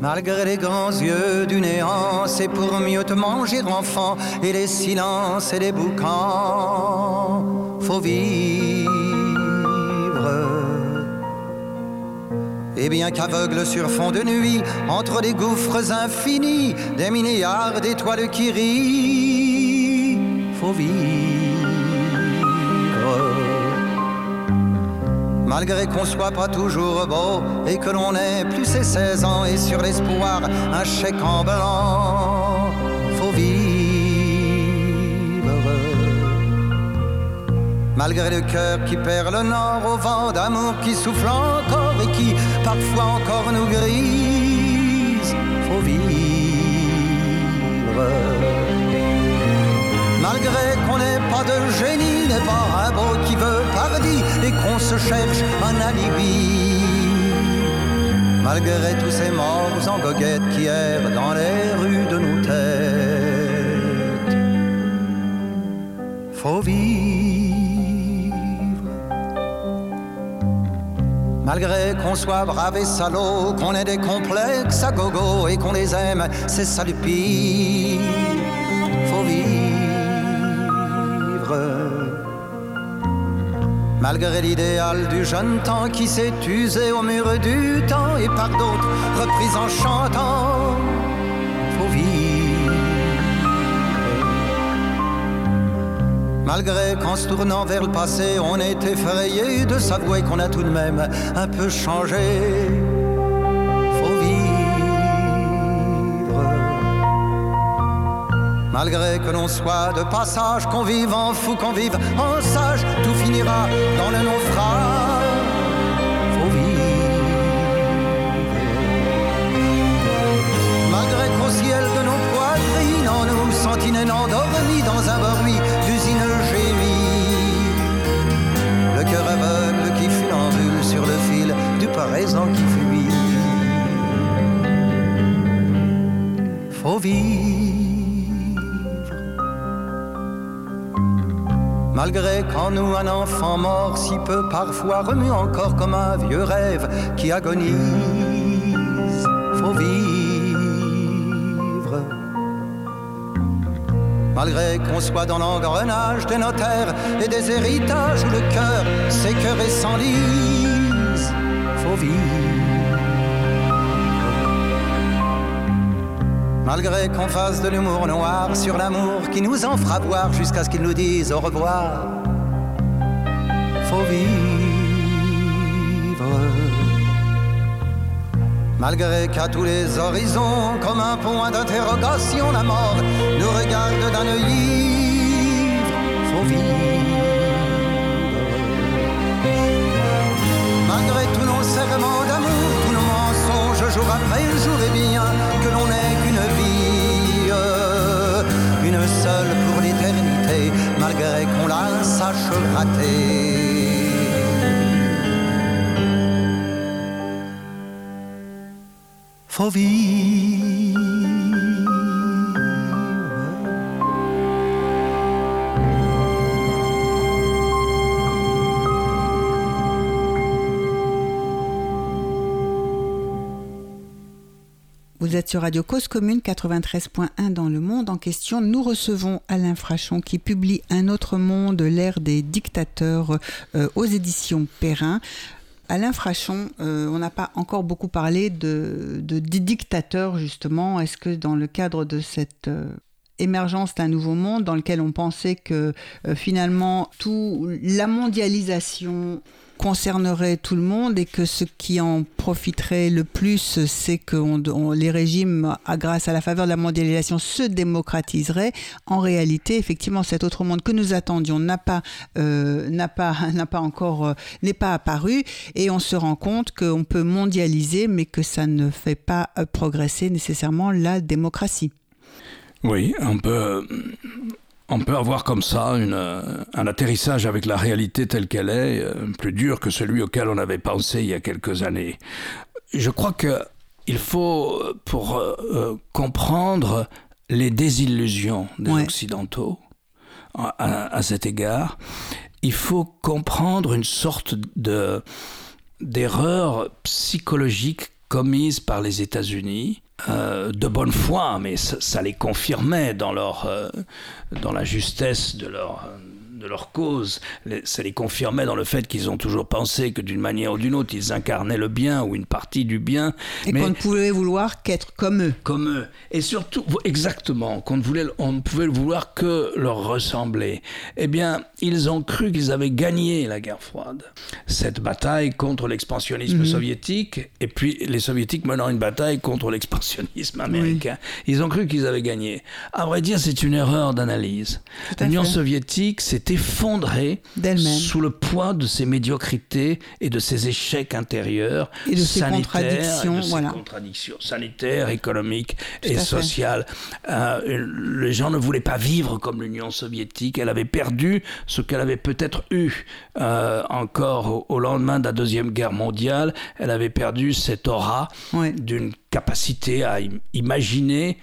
Malgré les grands yeux du néant, c'est pour mieux te manger enfant et les silences et les boucans. Faut vivre. Et bien qu'aveugle sur fond de nuit, entre des gouffres infinis, des milliards d'étoiles qui rient, faut vivre. Malgré qu'on soit pas toujours beau et que l'on ait plus ses 16 ans et sur l'espoir un chèque en blanc, faut vivre. Malgré le cœur qui perd le nord au vent d'amour qui souffle encore et qui parfois encore nous grise, faut vivre. Malgré qu'on n'ait pas de génie, n'est pas un beau qui veut qu'on se cherche un alibi. Malgré tous ces morts en goguette qui errent dans les rues de nos têtes, faut vivre. Malgré qu'on soit brave et salaud, qu'on ait des complexes à gogo et qu'on les aime, c'est ça le pire. Malgré l'idéal du jeune temps qui s'est usé au mur du temps et par d'autres repris en chantant, faut vivre. Malgré qu'en se tournant vers le passé, on est effrayé de s'avouer qu'on a tout de même un peu changé. Malgré que l'on soit de passage, qu'on vive en fou, qu'on vive en sage, tout finira dans le naufrage. Faut vivre. Malgré qu'au ciel de nos poitrines, en nous sentinelles endormis dans un bruit d'usine gémie. Le cœur aveugle qui funambule sur le fil du présent qui fuit. Faut vivre. Malgré qu'en nous un enfant mort si peu parfois remue encore comme un vieux rêve qui agonise, faut vivre. Malgré qu'on soit dans l'engrenage des notaires et des héritages où le cœur s'écœure et s'enlise, faut vivre. Malgré qu'on fasse de l'humour noir sur l'amour qui nous en fera voir jusqu'à ce qu'ils nous disent au revoir, faut vivre. Malgré qu'à tous les horizons, comme un point d'interrogation, la mort nous regarde d'un œil faut vivre. Malgré tous nos serments d'amour, tous nos mensonges, jour après jour, et bien que l'on vie, une seule pour l'éternité, malgré qu'on la sache rater. Faut vivre. Vous êtes sur Radio Cause Commune 93.1 dans le monde en question. Nous recevons Alain Frachon qui publie Un autre monde, l'ère des dictateurs euh, aux éditions Perrin. Alain Frachon, euh, on n'a pas encore beaucoup parlé de, de- des dictateurs justement. Est-ce que dans le cadre de cette euh, émergence d'un nouveau monde dans lequel on pensait que finalement tout la mondialisation concernerait tout le monde et que ce qui en profiterait le plus, c'est que les régimes, à- grâce à la faveur de la mondialisation, se démocratiseraient. En réalité, effectivement, cet autre monde que nous attendions n'a pas, euh, pas, [LAUGHS] pas encore, euh, n'est pas apparu, et on se rend compte qu'on peut mondialiser, mais que ça ne fait pas euh, progresser nécessairement la démocratie. Oui, on peut, on peut avoir comme ça une, euh, un atterrissage avec la réalité telle qu'elle est, euh, plus dur que celui auquel on avait pensé il y a quelques années. Je crois que il faut, euh, pour euh, comprendre les désillusions des Ouais. Occidentaux à, à- à cet égard, il faut comprendre une sorte de d'erreur psychologique commise par les États-Unis euh, de bonne foi, mais ça, ça les confirmait dans leur euh, dans la justesse de leur de leur cause. Ça les confirmait dans le fait qu'ils ont toujours pensé que d'une manière ou d'une autre, ils incarnaient le bien ou une partie du bien. Et qu'on ne pouvait vouloir qu'être comme eux. comme eux. Et surtout, exactement, qu'on ne, voulait, on ne pouvait vouloir que leur ressembler. Eh bien, ils ont cru qu'ils avaient gagné la guerre froide. Cette bataille contre l'expansionnisme soviétique, et puis les soviétiques menant une bataille contre l'expansionnisme américain. Ils ont cru qu'ils avaient gagné. À vrai dire, c'est une erreur d'analyse. L'Union soviétique s'est effondrée sous le poids de ses médiocrités et de ses échecs intérieurs Et de ses sanitaires, contradictions, et de ses voilà. contradictions sanitaires, économiques Tout et sociales. Euh, les gens ne voulaient pas vivre comme l'Union soviétique. Elle avait perdu ce qu'elle avait peut-être eu euh, encore au, lendemain de la Deuxième Guerre mondiale. Elle avait perdu cette aura Ouais. d'une capacité à im- imaginer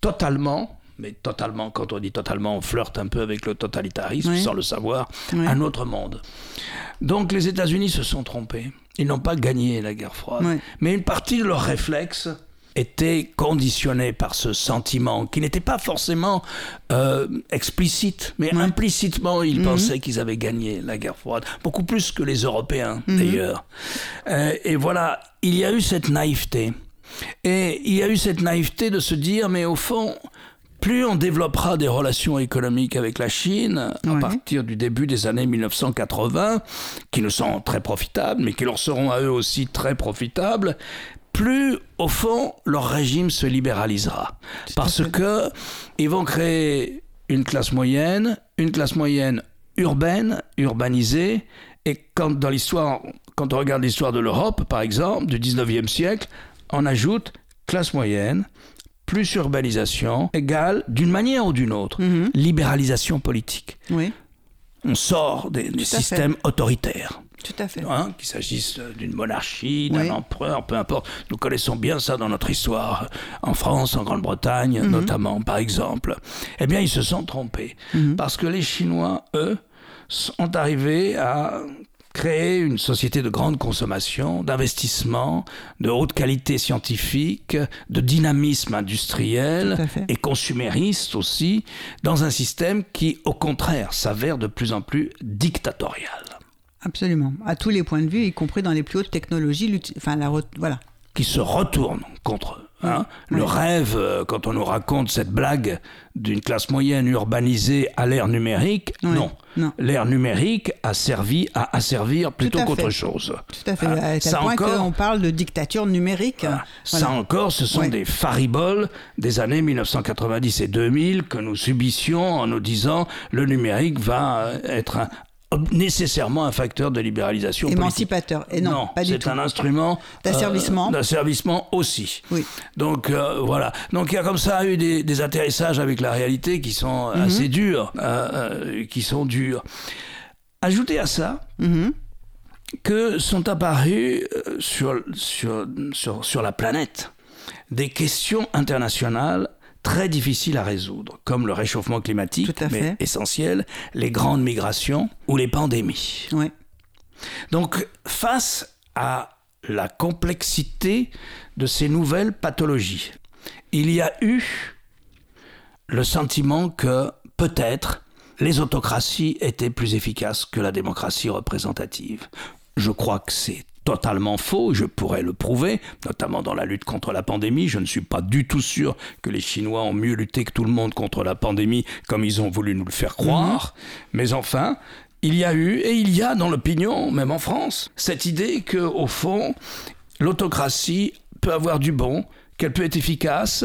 totalement, mais totalement, quand on dit totalement, on flirte un peu avec le totalitarisme Oui. sans le savoir, Oui. un autre monde. Donc les États-Unis se sont trompés. Ils n'ont pas gagné la guerre froide. Oui. Mais une partie de leurs réflexes était conditionnée par ce sentiment qui n'était pas forcément euh, explicite, mais implicitement ils pensaient qu'ils avaient gagné la guerre froide, beaucoup plus que les Européens d'ailleurs. Euh, et voilà, il y a eu cette naïveté. Et il y a eu cette naïveté de se dire, mais au fond, plus on développera des relations économiques avec la Chine, à Ouais. partir du début des années 1980, qui nous sont très profitables, mais qui leur seront à eux aussi très profitables, plus, au fond, leur régime se libéralisera. Parce que ils vont créer une classe moyenne, une classe moyenne urbaine, urbanisée, et quand dans l'histoire, quand on regarde l'histoire de l'Europe, par exemple, du 19e siècle, on ajoute classe moyenne, plus urbanisation, égale, d'une manière ou d'une autre, Mhm. libéralisation politique. Oui, On sort des, des systèmes autoritaires. tout à fait. Hein, qu'il s'agisse d'une monarchie, d'un Oui. empereur, peu importe. Nous connaissons bien ça dans notre histoire, en France, en Grande-Bretagne Mhm. notamment, par exemple. Eh bien, ils se sont trompés. Mhm. Parce que les Chinois, eux, sont arrivés à créer une société de grande consommation, d'investissement, de haute qualité scientifique, de dynamisme industriel et consumériste aussi, dans un système qui, au contraire, s'avère de plus en plus dictatorial, Absolument. À tous les points de vue, y compris dans les plus hautes technologies. Enfin, la voilà. qui se retourne contre eux. Hein. Oui. Le rêve, euh, quand on nous raconte cette blague d'une classe moyenne urbanisée à l'ère numérique, Oui. non. Non. L'ère numérique a servi à asservir plutôt qu'autre chose. Tout à fait. Hein. à Ça point encore, qu'on parle de dictature numérique. Voilà. Ça encore, ce sont des fariboles des années 1990 et 2000 que nous subissions en nous disant le numérique va être un- nécessairement un facteur de libéralisation politique. Émancipateur. Et non, pas du c'est tout. un instrument D'asservissement. euh, d'asservissement aussi. Oui. Donc euh, voilà. Donc il y a comme ça eu des, des atterrissages avec la réalité qui sont Mhm. assez durs, euh, qui sont durs. Ajoutez à ça Mhm. que sont apparues sur, sur, sur, sur la planète des questions internationales très difficiles à résoudre, comme le réchauffement climatique, Tout à mais fait. essentiel, les grandes migrations ou les pandémies. Donc, face à la complexité de ces nouvelles pathologies, il y a eu le sentiment que peut-être les autocraties étaient plus efficaces que la démocratie représentative. Je crois que c'est totalement faux, je pourrais le prouver, notamment dans la lutte contre la pandémie. Je ne suis pas du tout sûr que les Chinois ont mieux lutté que tout le monde contre la pandémie comme ils ont voulu nous le faire croire. Mais enfin, il y a eu, et il y a dans l'opinion, même en France, cette idée que, au fond, l'autocratie peut avoir du bon, qu'elle peut être efficace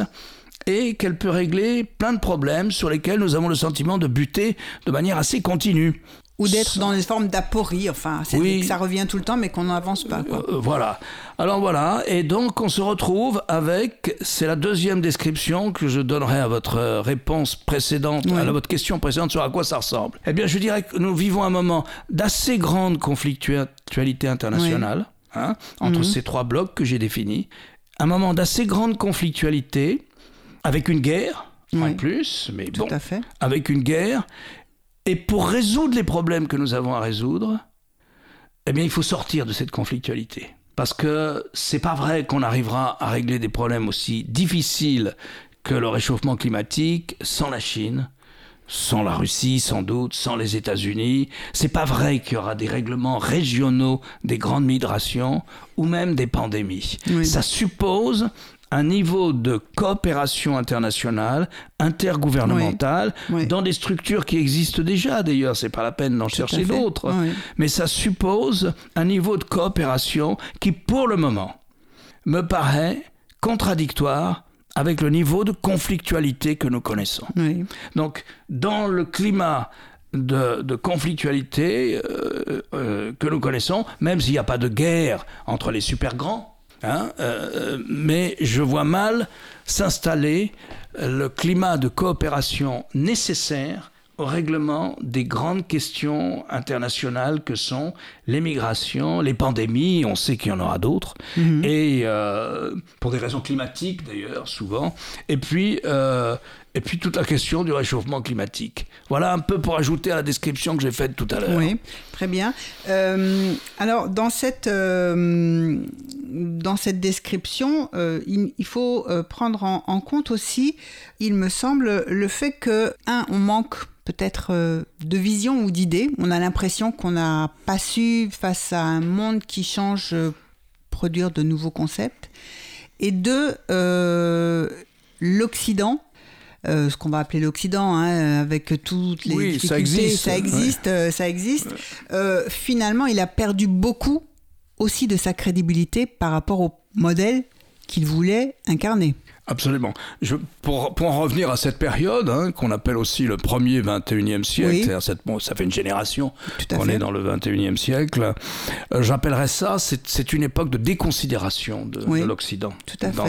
et qu'elle peut régler plein de problèmes sur lesquels nous avons le sentiment de buter de manière assez continue. Ou d'être dans une forme d'aporie. Enfin, c'est Oui. que ça revient tout le temps, mais qu'on n'avance pas. Quoi. Euh, voilà. Alors voilà, et donc on se retrouve avec, c'est la deuxième description que je donnerai à votre euh, réponse précédente, Oui. à votre question précédente sur à quoi ça ressemble. Eh bien, je dirais que nous vivons un moment d'assez grande conflictualité internationale hein, entre Mhm. ces trois blocs que j'ai définis, un moment d'assez grande conflictualité avec une guerre en Oui. plus, mais bon, à fait. avec une guerre. Et pour résoudre les problèmes que nous avons à résoudre, eh bien, il faut sortir de cette conflictualité. Parce que c'est pas vrai qu'on arrivera à régler des problèmes aussi difficiles que le réchauffement climatique sans la Chine, sans la Russie sans doute, sans les États-Unis. C'est pas vrai qu'il y aura des règlements régionaux des grandes migrations ou même des pandémies. Oui. Ça suppose un niveau de coopération internationale, intergouvernementale, Oui. Oui. dans des structures qui existent déjà d'ailleurs, c'est pas la peine d'en chercher d'autres. Oui. Mais ça suppose un niveau de coopération qui, pour le moment, me paraît contradictoire avec le niveau de conflictualité que nous connaissons. Donc, dans le climat de, de conflictualité euh, euh, que nous connaissons, même s'il n'y a pas de guerre entre les super grands, hein, euh, mais je vois mal s'installer le climat de coopération nécessaire au règlement des grandes questions internationales que sont les migrations, les pandémies, on sait qu'il y en aura d'autres, et euh, pour des raisons climatiques d'ailleurs souvent, et puis, euh, et puis toute la question du réchauffement climatique. Voilà un peu pour ajouter à la description que j'ai faite tout à l'heure. Oui, très bien. Euh, alors, dans cette, euh, dans cette description, euh, il, faut prendre en, compte aussi, il me semble, le fait que, un, on manque peut-être de vision ou d'idées. On a l'impression qu'on n'a pas su, face à un monde qui change, produire de nouveaux concepts. Et deux, l'Occident, euh, ce qu'on va appeler l'Occident, hein, avec toutes les Oui, difficultés, ça existe, ça existe, euh, ça existe. Euh, finalement, il a perdu beaucoup aussi de sa crédibilité par rapport au modèle qu'il voulait incarner. Absolument. Je, pour, pour en revenir à cette période, hein, qu'on appelle aussi le premier 21e siècle, Oui. c'est-à-dire cette, bon, ça fait une génération qu'on est dans le 21e siècle, euh, j'appellerais ça, c'est une époque de déconsidération de, Oui. de l'Occident.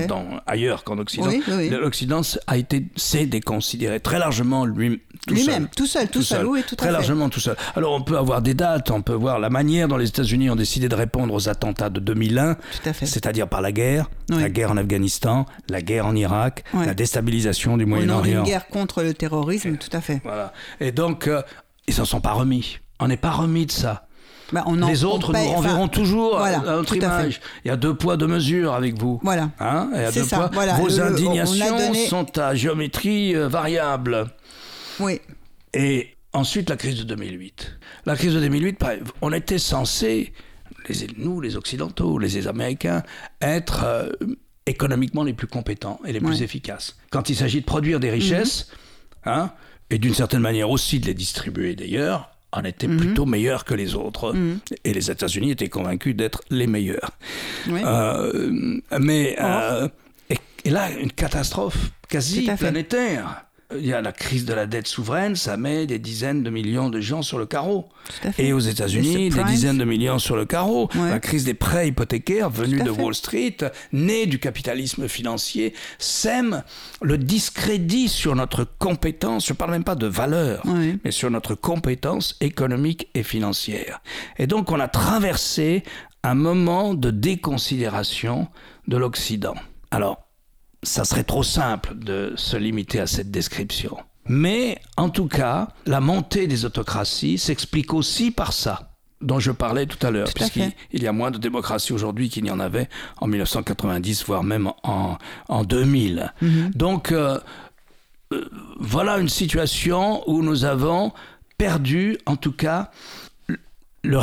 Dans- ailleurs qu'en Occident. Oui. L'Occident a été, s'est déconsidéré très largement lui tout Lui-même, tout seul, tout seul, oui, tout à Très fait. largement tout seul. Alors on peut avoir des dates, on peut voir la manière dont les États-Unis ont décidé de répondre aux attentats de 2001, Tout à fait. c'est-à-dire par la guerre, Oui. la guerre en Afghanistan, la guerre en Irak, la déstabilisation du Moyen-Orient. guerre contre le terrorisme, tout à fait. Voilà. Et donc, euh, ils s'en sont pas remis. On n'est pas remis de ça. Bah, on en- les on autres paye- nous renverront enfin, toujours à- voilà, à notre à image. Il y a deux poids, deux mesures avec vous. Voilà. Hein Il y a C'est deux ça, poids. voilà. Vos Le- indignations donné- sont à géométrie euh, variable. Oui. Et ensuite, la crise de 2008. La crise de 2008, pareil, on était censé, les, nous, les Occidentaux, les Américains, être euh, économiquement les plus compétents et les plus Ouais. efficaces. Quand il s'agit de produire des richesses, hein, et d'une certaine manière aussi de les distribuer d'ailleurs, on était plutôt meilleurs que les autres. Et les États-Unis étaient convaincus d'être les meilleurs. Oui. Euh, mais euh, et, et là, une catastrophe quasi planétaire. Il y a la crise de la dette souveraine, ça met des dizaines de millions de gens sur le carreau. Et aux États-Unis, des dizaines de millions sur le carreau. Ouais. La crise des prêts hypothécaires à de fait. Wall Street, née du capitalisme financier, sème le discrédit sur notre compétence, je ne parle même pas de valeur, Ouais. mais sur notre compétence économique et financière. Et donc on a traversé un moment de déconsidération de l'Occident. Alors, ça serait trop simple de se limiter à cette description. Mais en tout cas, la montée des autocraties s'explique aussi par ça dont je parlais tout à l'heure, puisqu'il y a moins de démocratie aujourd'hui qu'il n'y en avait en 1990, voire même en, en 2000. Donc, euh, euh, voilà une situation où nous avons perdu, en tout cas, le- le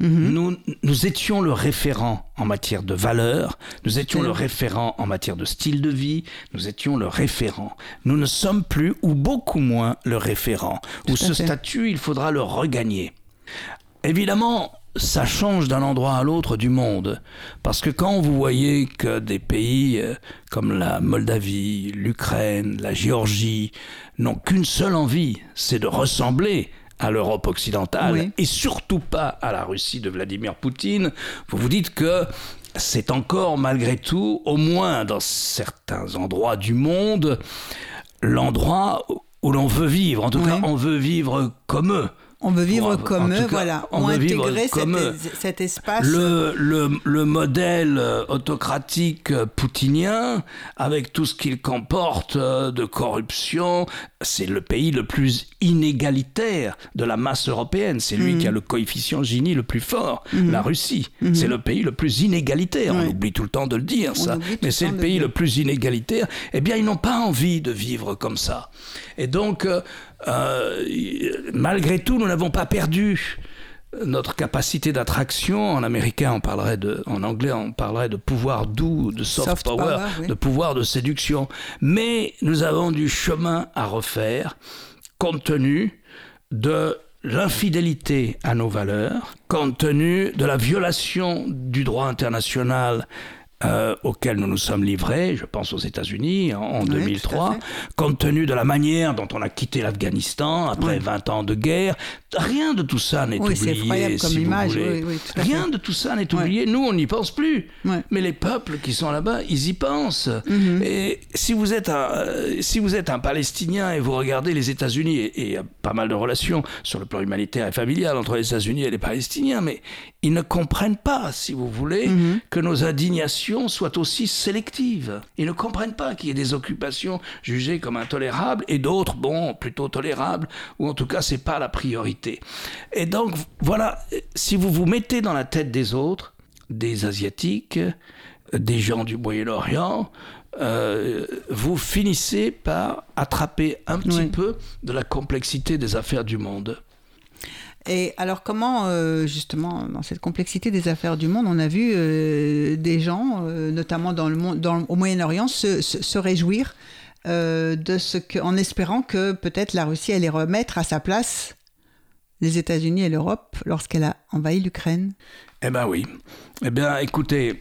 référent. Nous, nous étions le référent en matière de valeurs, nous étions le référent en matière de style de vie, nous étions le référent. Nous ne sommes plus, ou beaucoup moins, le référent. Ou ce fait. statut, il faudra le regagner. Évidemment, ça change d'un endroit à l'autre du monde. Parce que quand vous voyez que des pays euh, comme la Moldavie, l'Ukraine, la Géorgie n'ont qu'une seule envie, c'est de ressembler à l'Europe occidentale Oui. et surtout pas à la Russie de Vladimir Poutine, vous vous dites que c'est encore malgré tout, au moins dans certains endroits du monde, l'endroit où- l'on veut vivre. En tout Oui. cas, on veut vivre comme eux. On veut vivre Pour- comme eux, cas, voilà. on veut vivre intégrer comme cet, cet espace. Le, le, le modèle euh, autocratique euh, poutinien, avec tout ce qu'il comporte euh, de corruption, c'est le pays le plus inégalitaire de la masse européenne. C'est lui qui a le coefficient Gini le plus fort, la Russie. C'est le pays le plus inégalitaire. On oublie tout le temps de le dire, On ça. Mais c'est le pays le plus inégalitaire. Eh bien, ils n'ont pas envie de vivre comme ça. Et donc, euh, malgré tout, nous n'avons pas perdu notre capacité d'attraction. En américain, on parlerait de, en anglais, on parlerait de pouvoir doux, de soft, Soft power, power, oui. de pouvoir de séduction. Mais nous avons du chemin à refaire, compte tenu de l'infidélité à nos valeurs, compte tenu de la violation du droit international euh, auquel nous nous sommes livrés, je pense aux États-Unis en, en Oui, tout à 2003, fait. compte tenu de la manière dont on a quitté l'Afghanistan après Oui. 20 ans de guerre, rien de tout ça n'est Oui, c'est oublié. comme si vous image, voulez. oui, oui, tout à rien fait. de tout ça n'est Ouais. oublié. Nous, on n'y pense plus. Ouais. Mais les peuples qui sont là-bas, ils y pensent. Mhm. Et si vous êtes un, euh, si vous êtes un Palestinien et vous regardez les États-Unis, et et il y a pas mal de relations sur le plan humanitaire et familial entre les États-Unis et les Palestiniens, mais ils ne comprennent pas, si vous voulez, Mhm. que nos indignations soient aussi sélectives. Ils ne comprennent pas qu'il y ait des occupations jugées comme intolérables et d'autres, bon, plutôt tolérables, ou en tout cas, c'est pas la priorité. Et donc, voilà, si vous vous mettez dans la tête des autres, des Asiatiques, des gens du Moyen-Orient, euh, vous finissez par attraper un petit Oui. peu de la complexité des affaires du monde. Et alors comment, euh, justement, dans cette complexité des affaires du monde, on a vu euh, des gens, notamment dans le monde, dans, au Moyen-Orient, se, se- se réjouir de ce que, en espérant que peut-être la Russie allait remettre à sa place les États-Unis et l'Europe lorsqu'elle a envahi l'Ukraine. Eh ben oui. Eh bien, écoutez,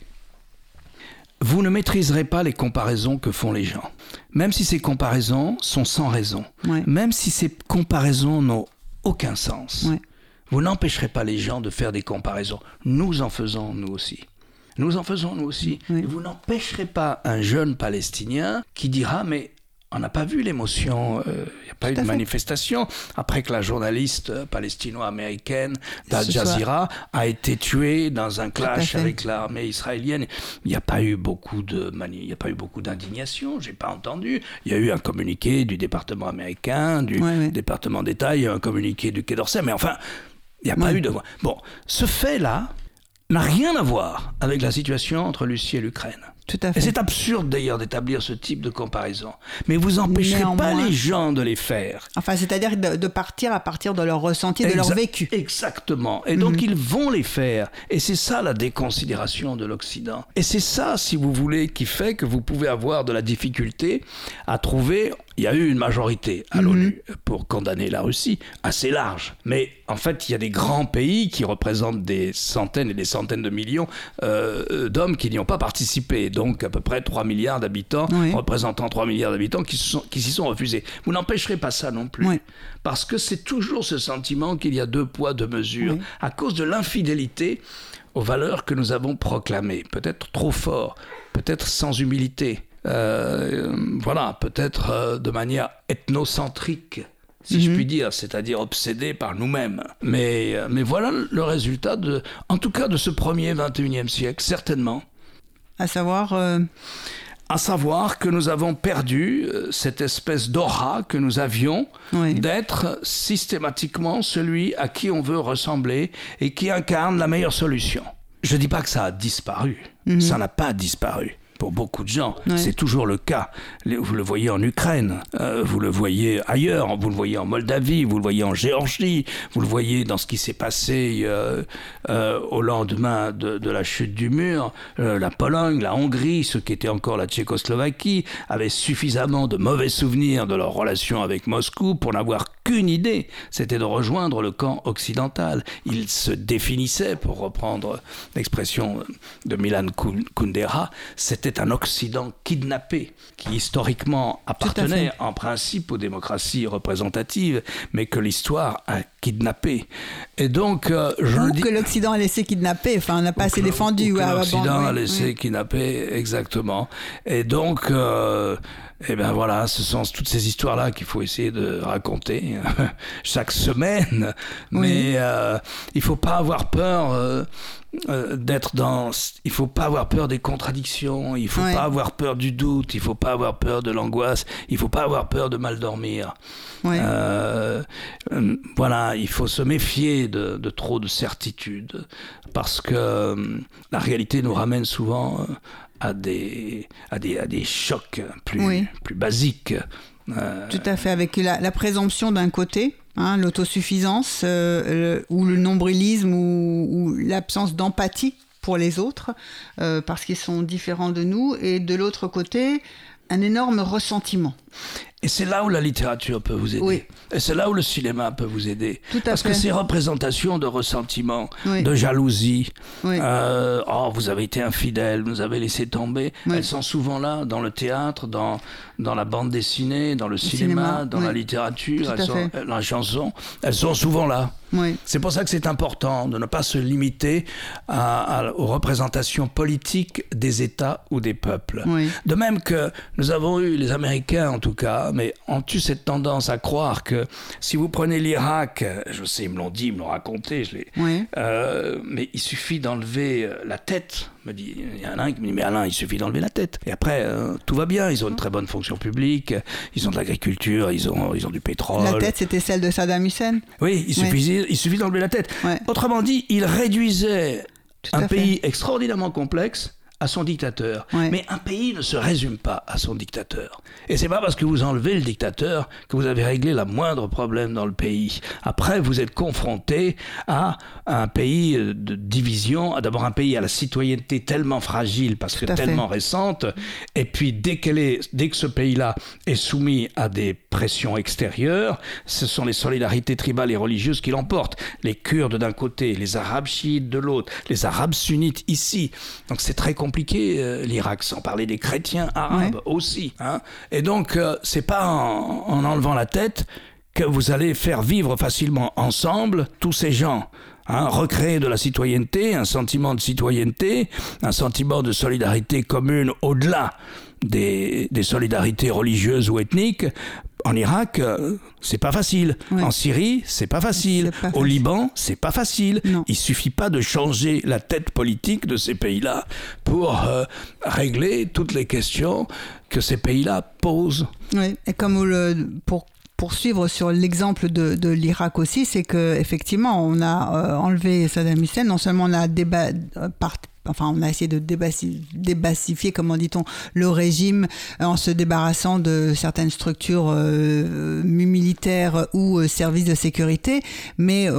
vous ne maîtriserez pas les comparaisons que font les gens. Même si ces comparaisons sont sans raison. Ouais. Même si ces comparaisons n'ont aucun sens. Ouais. Vous n'empêcherez pas les gens de faire des comparaisons. Nous en faisons, nous aussi. Nous en faisons, nous aussi. Oui. Vous n'empêcherez pas un jeune Palestinien qui dira, mais on n'a pas vu l'émotion, il n'y a pas eu de fait. manifestation, après que la journaliste euh, palestino-américaine d'Al Jazeera a été tuée dans un clash avec l'armée israélienne. Il n'y a pas eu beaucoup de mani- il n'y a pas eu beaucoup d'indignation, j'ai pas entendu. Il y a eu un communiqué du département américain, du Ouais, ouais. département d'État, il y a eu un communiqué du Quai d'Orsay, mais enfin, Il n'y a pas eu de. Bon, ce fait-là n'a rien à voir avec la situation entre Russie et l'Ukraine. Tout à Et c'est absurde d'ailleurs d'établir ce type de comparaison. Mais vous empêcherez pas les gens de les faire. Enfin, c'est-à-dire de, de partir à partir de leur ressenti, de leur vécu. Exactement. Et donc ils vont les faire. Et c'est ça la déconsidération de l'Occident. Et c'est ça, si vous voulez, qui fait que vous pouvez avoir de la difficulté à trouver. Il y a eu une majorité à l'ONU pour condamner la Russie, assez large. Mais en fait, il y a des grands pays qui représentent des centaines et des centaines de millions euh, d'hommes qui n'y ont pas participé. Donc à peu près 3 milliards d'habitants, Oui. représentant 3 milliards d'habitants qui se sont- qui s'y sont refusés. Vous n'empêcherez pas ça non plus. Oui. Parce que c'est toujours ce sentiment qu'il y a deux poids, deux mesures, Oui. à cause de l'infidélité aux valeurs que nous avons proclamées. Peut-être trop fort, peut-être sans humilité, euh, voilà, peut-être euh, de manière ethnocentrique. Si je puis dire, c'est-à-dire obsédé par nous-mêmes. Mais, euh, mais voilà le résultat, de, en tout cas de ce premier 21e siècle, certainement. À savoir, euh, À savoir que nous avons perdu cette espèce d'aura que nous avions Oui. d'être systématiquement celui à qui on veut ressembler et qui incarne la meilleure solution. Je ne dis pas que ça a disparu. Ça n'a pas disparu. Pour beaucoup de gens, Ouais. c'est toujours le cas. Vous le voyez en Ukraine, euh, vous le voyez ailleurs, vous le voyez en Moldavie, vous le voyez en Géorgie, vous le voyez dans ce qui s'est passé euh, euh, au lendemain de, de la chute du mur. La Pologne, la Hongrie, ce qui était encore la Tchécoslovaquie, avaient suffisamment de mauvais souvenirs de leur relation avec Moscou pour n'avoir qu'une idée, c'était de rejoindre le camp occidental. Ils se définissaient, pour reprendre l'expression de Milan Kun- Kundera, c'était un Occident kidnappé, qui historiquement appartenait en principe aux démocraties représentatives, mais que l'histoire a kidnappé. Et donc, euh, je le ou dis... que l'Occident a laissé kidnapper, enfin, on n'a pas assez défendu. ou l'Occident a oui, laissé oui. kidnapper, exactement. Et donc, euh, eh ben voilà, ce sont toutes ces histoires-là qu'il faut essayer de raconter [LAUGHS] chaque semaine. Mais euh, il faut pas avoir peur. Euh, d'être dans il faut pas avoir peur des contradictions il faut Ouais. pas avoir peur du doute il faut pas avoir peur de l'angoisse il faut pas avoir peur de mal dormir Ouais. euh, euh, voilà, il faut se méfier de, de trop de certitudes parce que la réalité nous ramène souvent à des, à des, à des chocs plus, Oui. plus basiques. Tout à fait, avec la, la présomption d'un côté, hein, l'autosuffisance euh, ou le nombrilisme ou, ou l'absence d'empathie pour les autres, euh, parce qu'ils sont différents de nous, et de l'autre côté, un énorme ressentiment. Et c'est là où la littérature peut vous aider. Oui. Et c'est là où le cinéma peut vous aider. Tout à Parce fait. que ces représentations de ressentiment, Oui. de jalousie, Oui. euh, oh, vous avez été infidèle, vous avez laissé tomber, elles sont souvent là dans le théâtre, dans, dans la bande dessinée, dans le, cinéma, cinéma, dans la littérature, elles sont, euh, la chanson. Elles sont souvent là. C'est pour ça que c'est important de ne pas se limiter à- à- aux représentations politiques des États ou des peuples. De même que nous avons eu, les Américains en tout cas, mais ont eu cette tendance à croire que si vous prenez l'Irak, je sais, ils me l'ont dit, ils me l'ont raconté, je l'ai, Oui. euh, mais il suffit d'enlever euh, la tête. Me dit, il y en a un qui me dit, mais Alain, il suffit d'enlever la tête. Et après, euh, tout va bien. Ils ont une très bonne fonction publique, ils ont de l'agriculture, ils ont, ils ont du pétrole. La tête, c'était celle de Saddam Hussein? Oui, il suffit d'enlever la tête. Ouais. Autrement dit, il réduisait Tout un pays extraordinairement complexe à son dictateur. Ouais. Mais un pays ne se résume pas à son dictateur. Et c'est pas parce que vous enlevez le dictateur que vous avez réglé la moindre problème dans le pays. Après, vous êtes confronté à un pays de division, d'abord un pays à la citoyenneté tellement fragile parce que fait. tellement récente, et puis dès qu'elle est, dès que ce pays-là est soumis à des pressions extérieures, ce sont les solidarités tribales et religieuses qui l'emportent. Les Kurdes d'un côté, les Arabes chiites de l'autre, les Arabes sunnites ici. Donc c'est très compliqué euh, l'Irak, sans parler des chrétiens arabes aussi. hein. Et donc euh, c'est pas en, en enlevant la tête que vous allez faire vivre facilement ensemble tous ces gens. Hein, recréer de la citoyenneté, un sentiment de citoyenneté, un sentiment de solidarité commune au-delà des, des solidarités religieuses ou ethniques. En Irak, euh, c'est pas facile. Ouais. En Syrie, c'est pas facile. Pas Au. Liban, c'est pas facile. Non. Il suffit pas de changer la tête politique de ces pays-là pour euh, régler toutes les questions que ces pays-là posent. Oui. Et comme le, pour poursuivre sur l'exemple de, de l'Irak aussi, c'est que effectivement, on a euh, enlevé Saddam Hussein. Non seulement on a débat, euh, par- enfin, on a essayé de débassi- débassifier, comment dit-on, le régime euh, en se débarrassant de certaines structures euh, militaires ou euh, services de sécurité, mais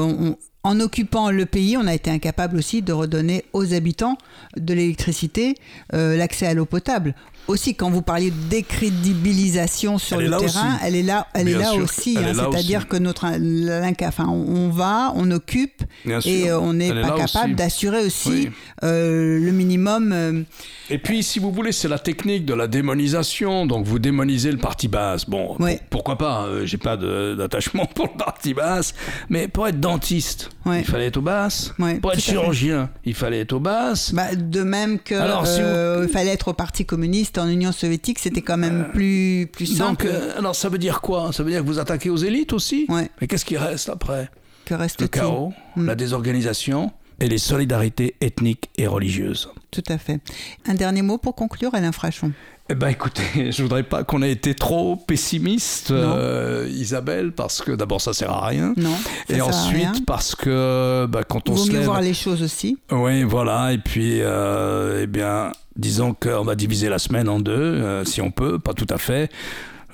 en occupant le pays, on a été incapable aussi de redonner aux habitants de l'électricité, l'accès à l'eau potable. Aussi, quand vous parliez de décrédibilisation sur le terrain, aussi. elle est là, elle est là sûr, aussi. hein. C'est-à-dire que notre l'inca- enfin, on va, on occupe Bien et euh, on n'est pas capable d'assurer aussi Oui. euh, le minimum. euh, Et puis, si vous voulez, c'est la technique de la démonisation. Donc, vous démonisez le parti basse. Bon, pour- pourquoi pas euh, J'ai pas d'attachement [LAUGHS] pour le parti basse. Mais pour être dentiste, il fallait être aux basses. Ouais, pour être chirurgien, il fallait être aux basses. bah, de même que Alors, si euh, il fallait être au Parti communiste en Union soviétique, c'était quand même plus plus Donc, simple. euh, alors, ça veut dire quoi? Ça veut dire que vous attaquez aux élites aussi? Ouais. Mais qu'est-ce qui reste après? Que Le reste-t-il chaos, Mm. la désorganisation et les solidarités ethniques et religieuses. Tout à fait. Un dernier mot pour conclure, Alain Frachon. Eh ben écoutez, [LAUGHS] je voudrais pas qu'on ait été trop pessimiste, euh, Isabelle, parce que d'abord ça sert à rien. Non. ça Et sert à rien. ensuite parce que bah, quand on vaut se mieux lève, voir les choses aussi. oui voilà, et puis euh, eh bien disons qu'on va diviser la semaine en deux, euh, si on peut, pas tout à fait.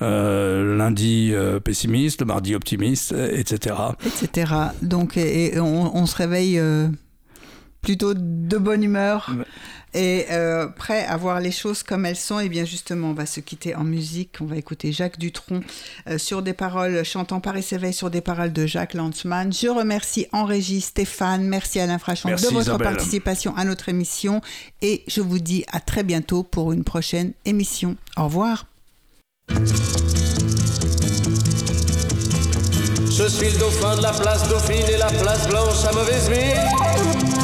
Euh, lundi euh, pessimiste, le mardi optimiste, etc. etc. Donc, et, et on, on se réveille euh, plutôt de bonne humeur Ouais. et euh, prêt à voir les choses comme elles sont. Et bien justement, on va se quitter en musique. On va écouter Jacques Dutronc euh, sur des paroles, chantant Paris s'éveille sur des paroles de Jacques Lanzmann. Je remercie en régie Stéphane, merci Alain Frachon Merci, de votre Isabelle. participation à notre émission. Et je vous dis à très bientôt pour une prochaine émission. Au revoir. Je suis le dauphin de la place Dauphine et la place Blanche à mauvaise mine.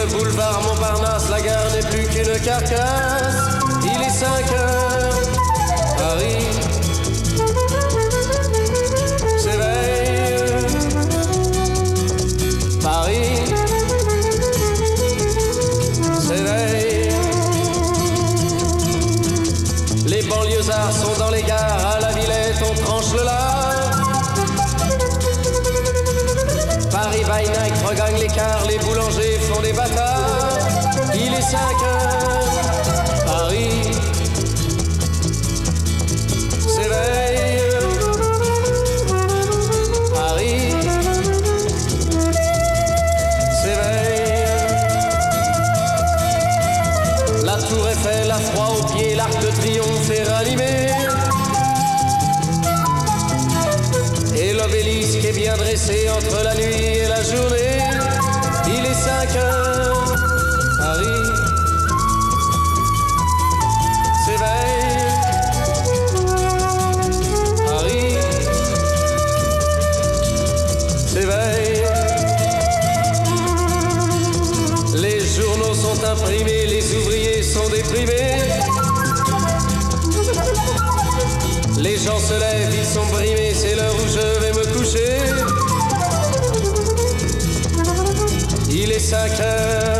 Le boulevard Montparnasse, la gare n'est plus qu'une carcasse. Il est 5 heures, Il est Il est 5 heures, Paris se lève.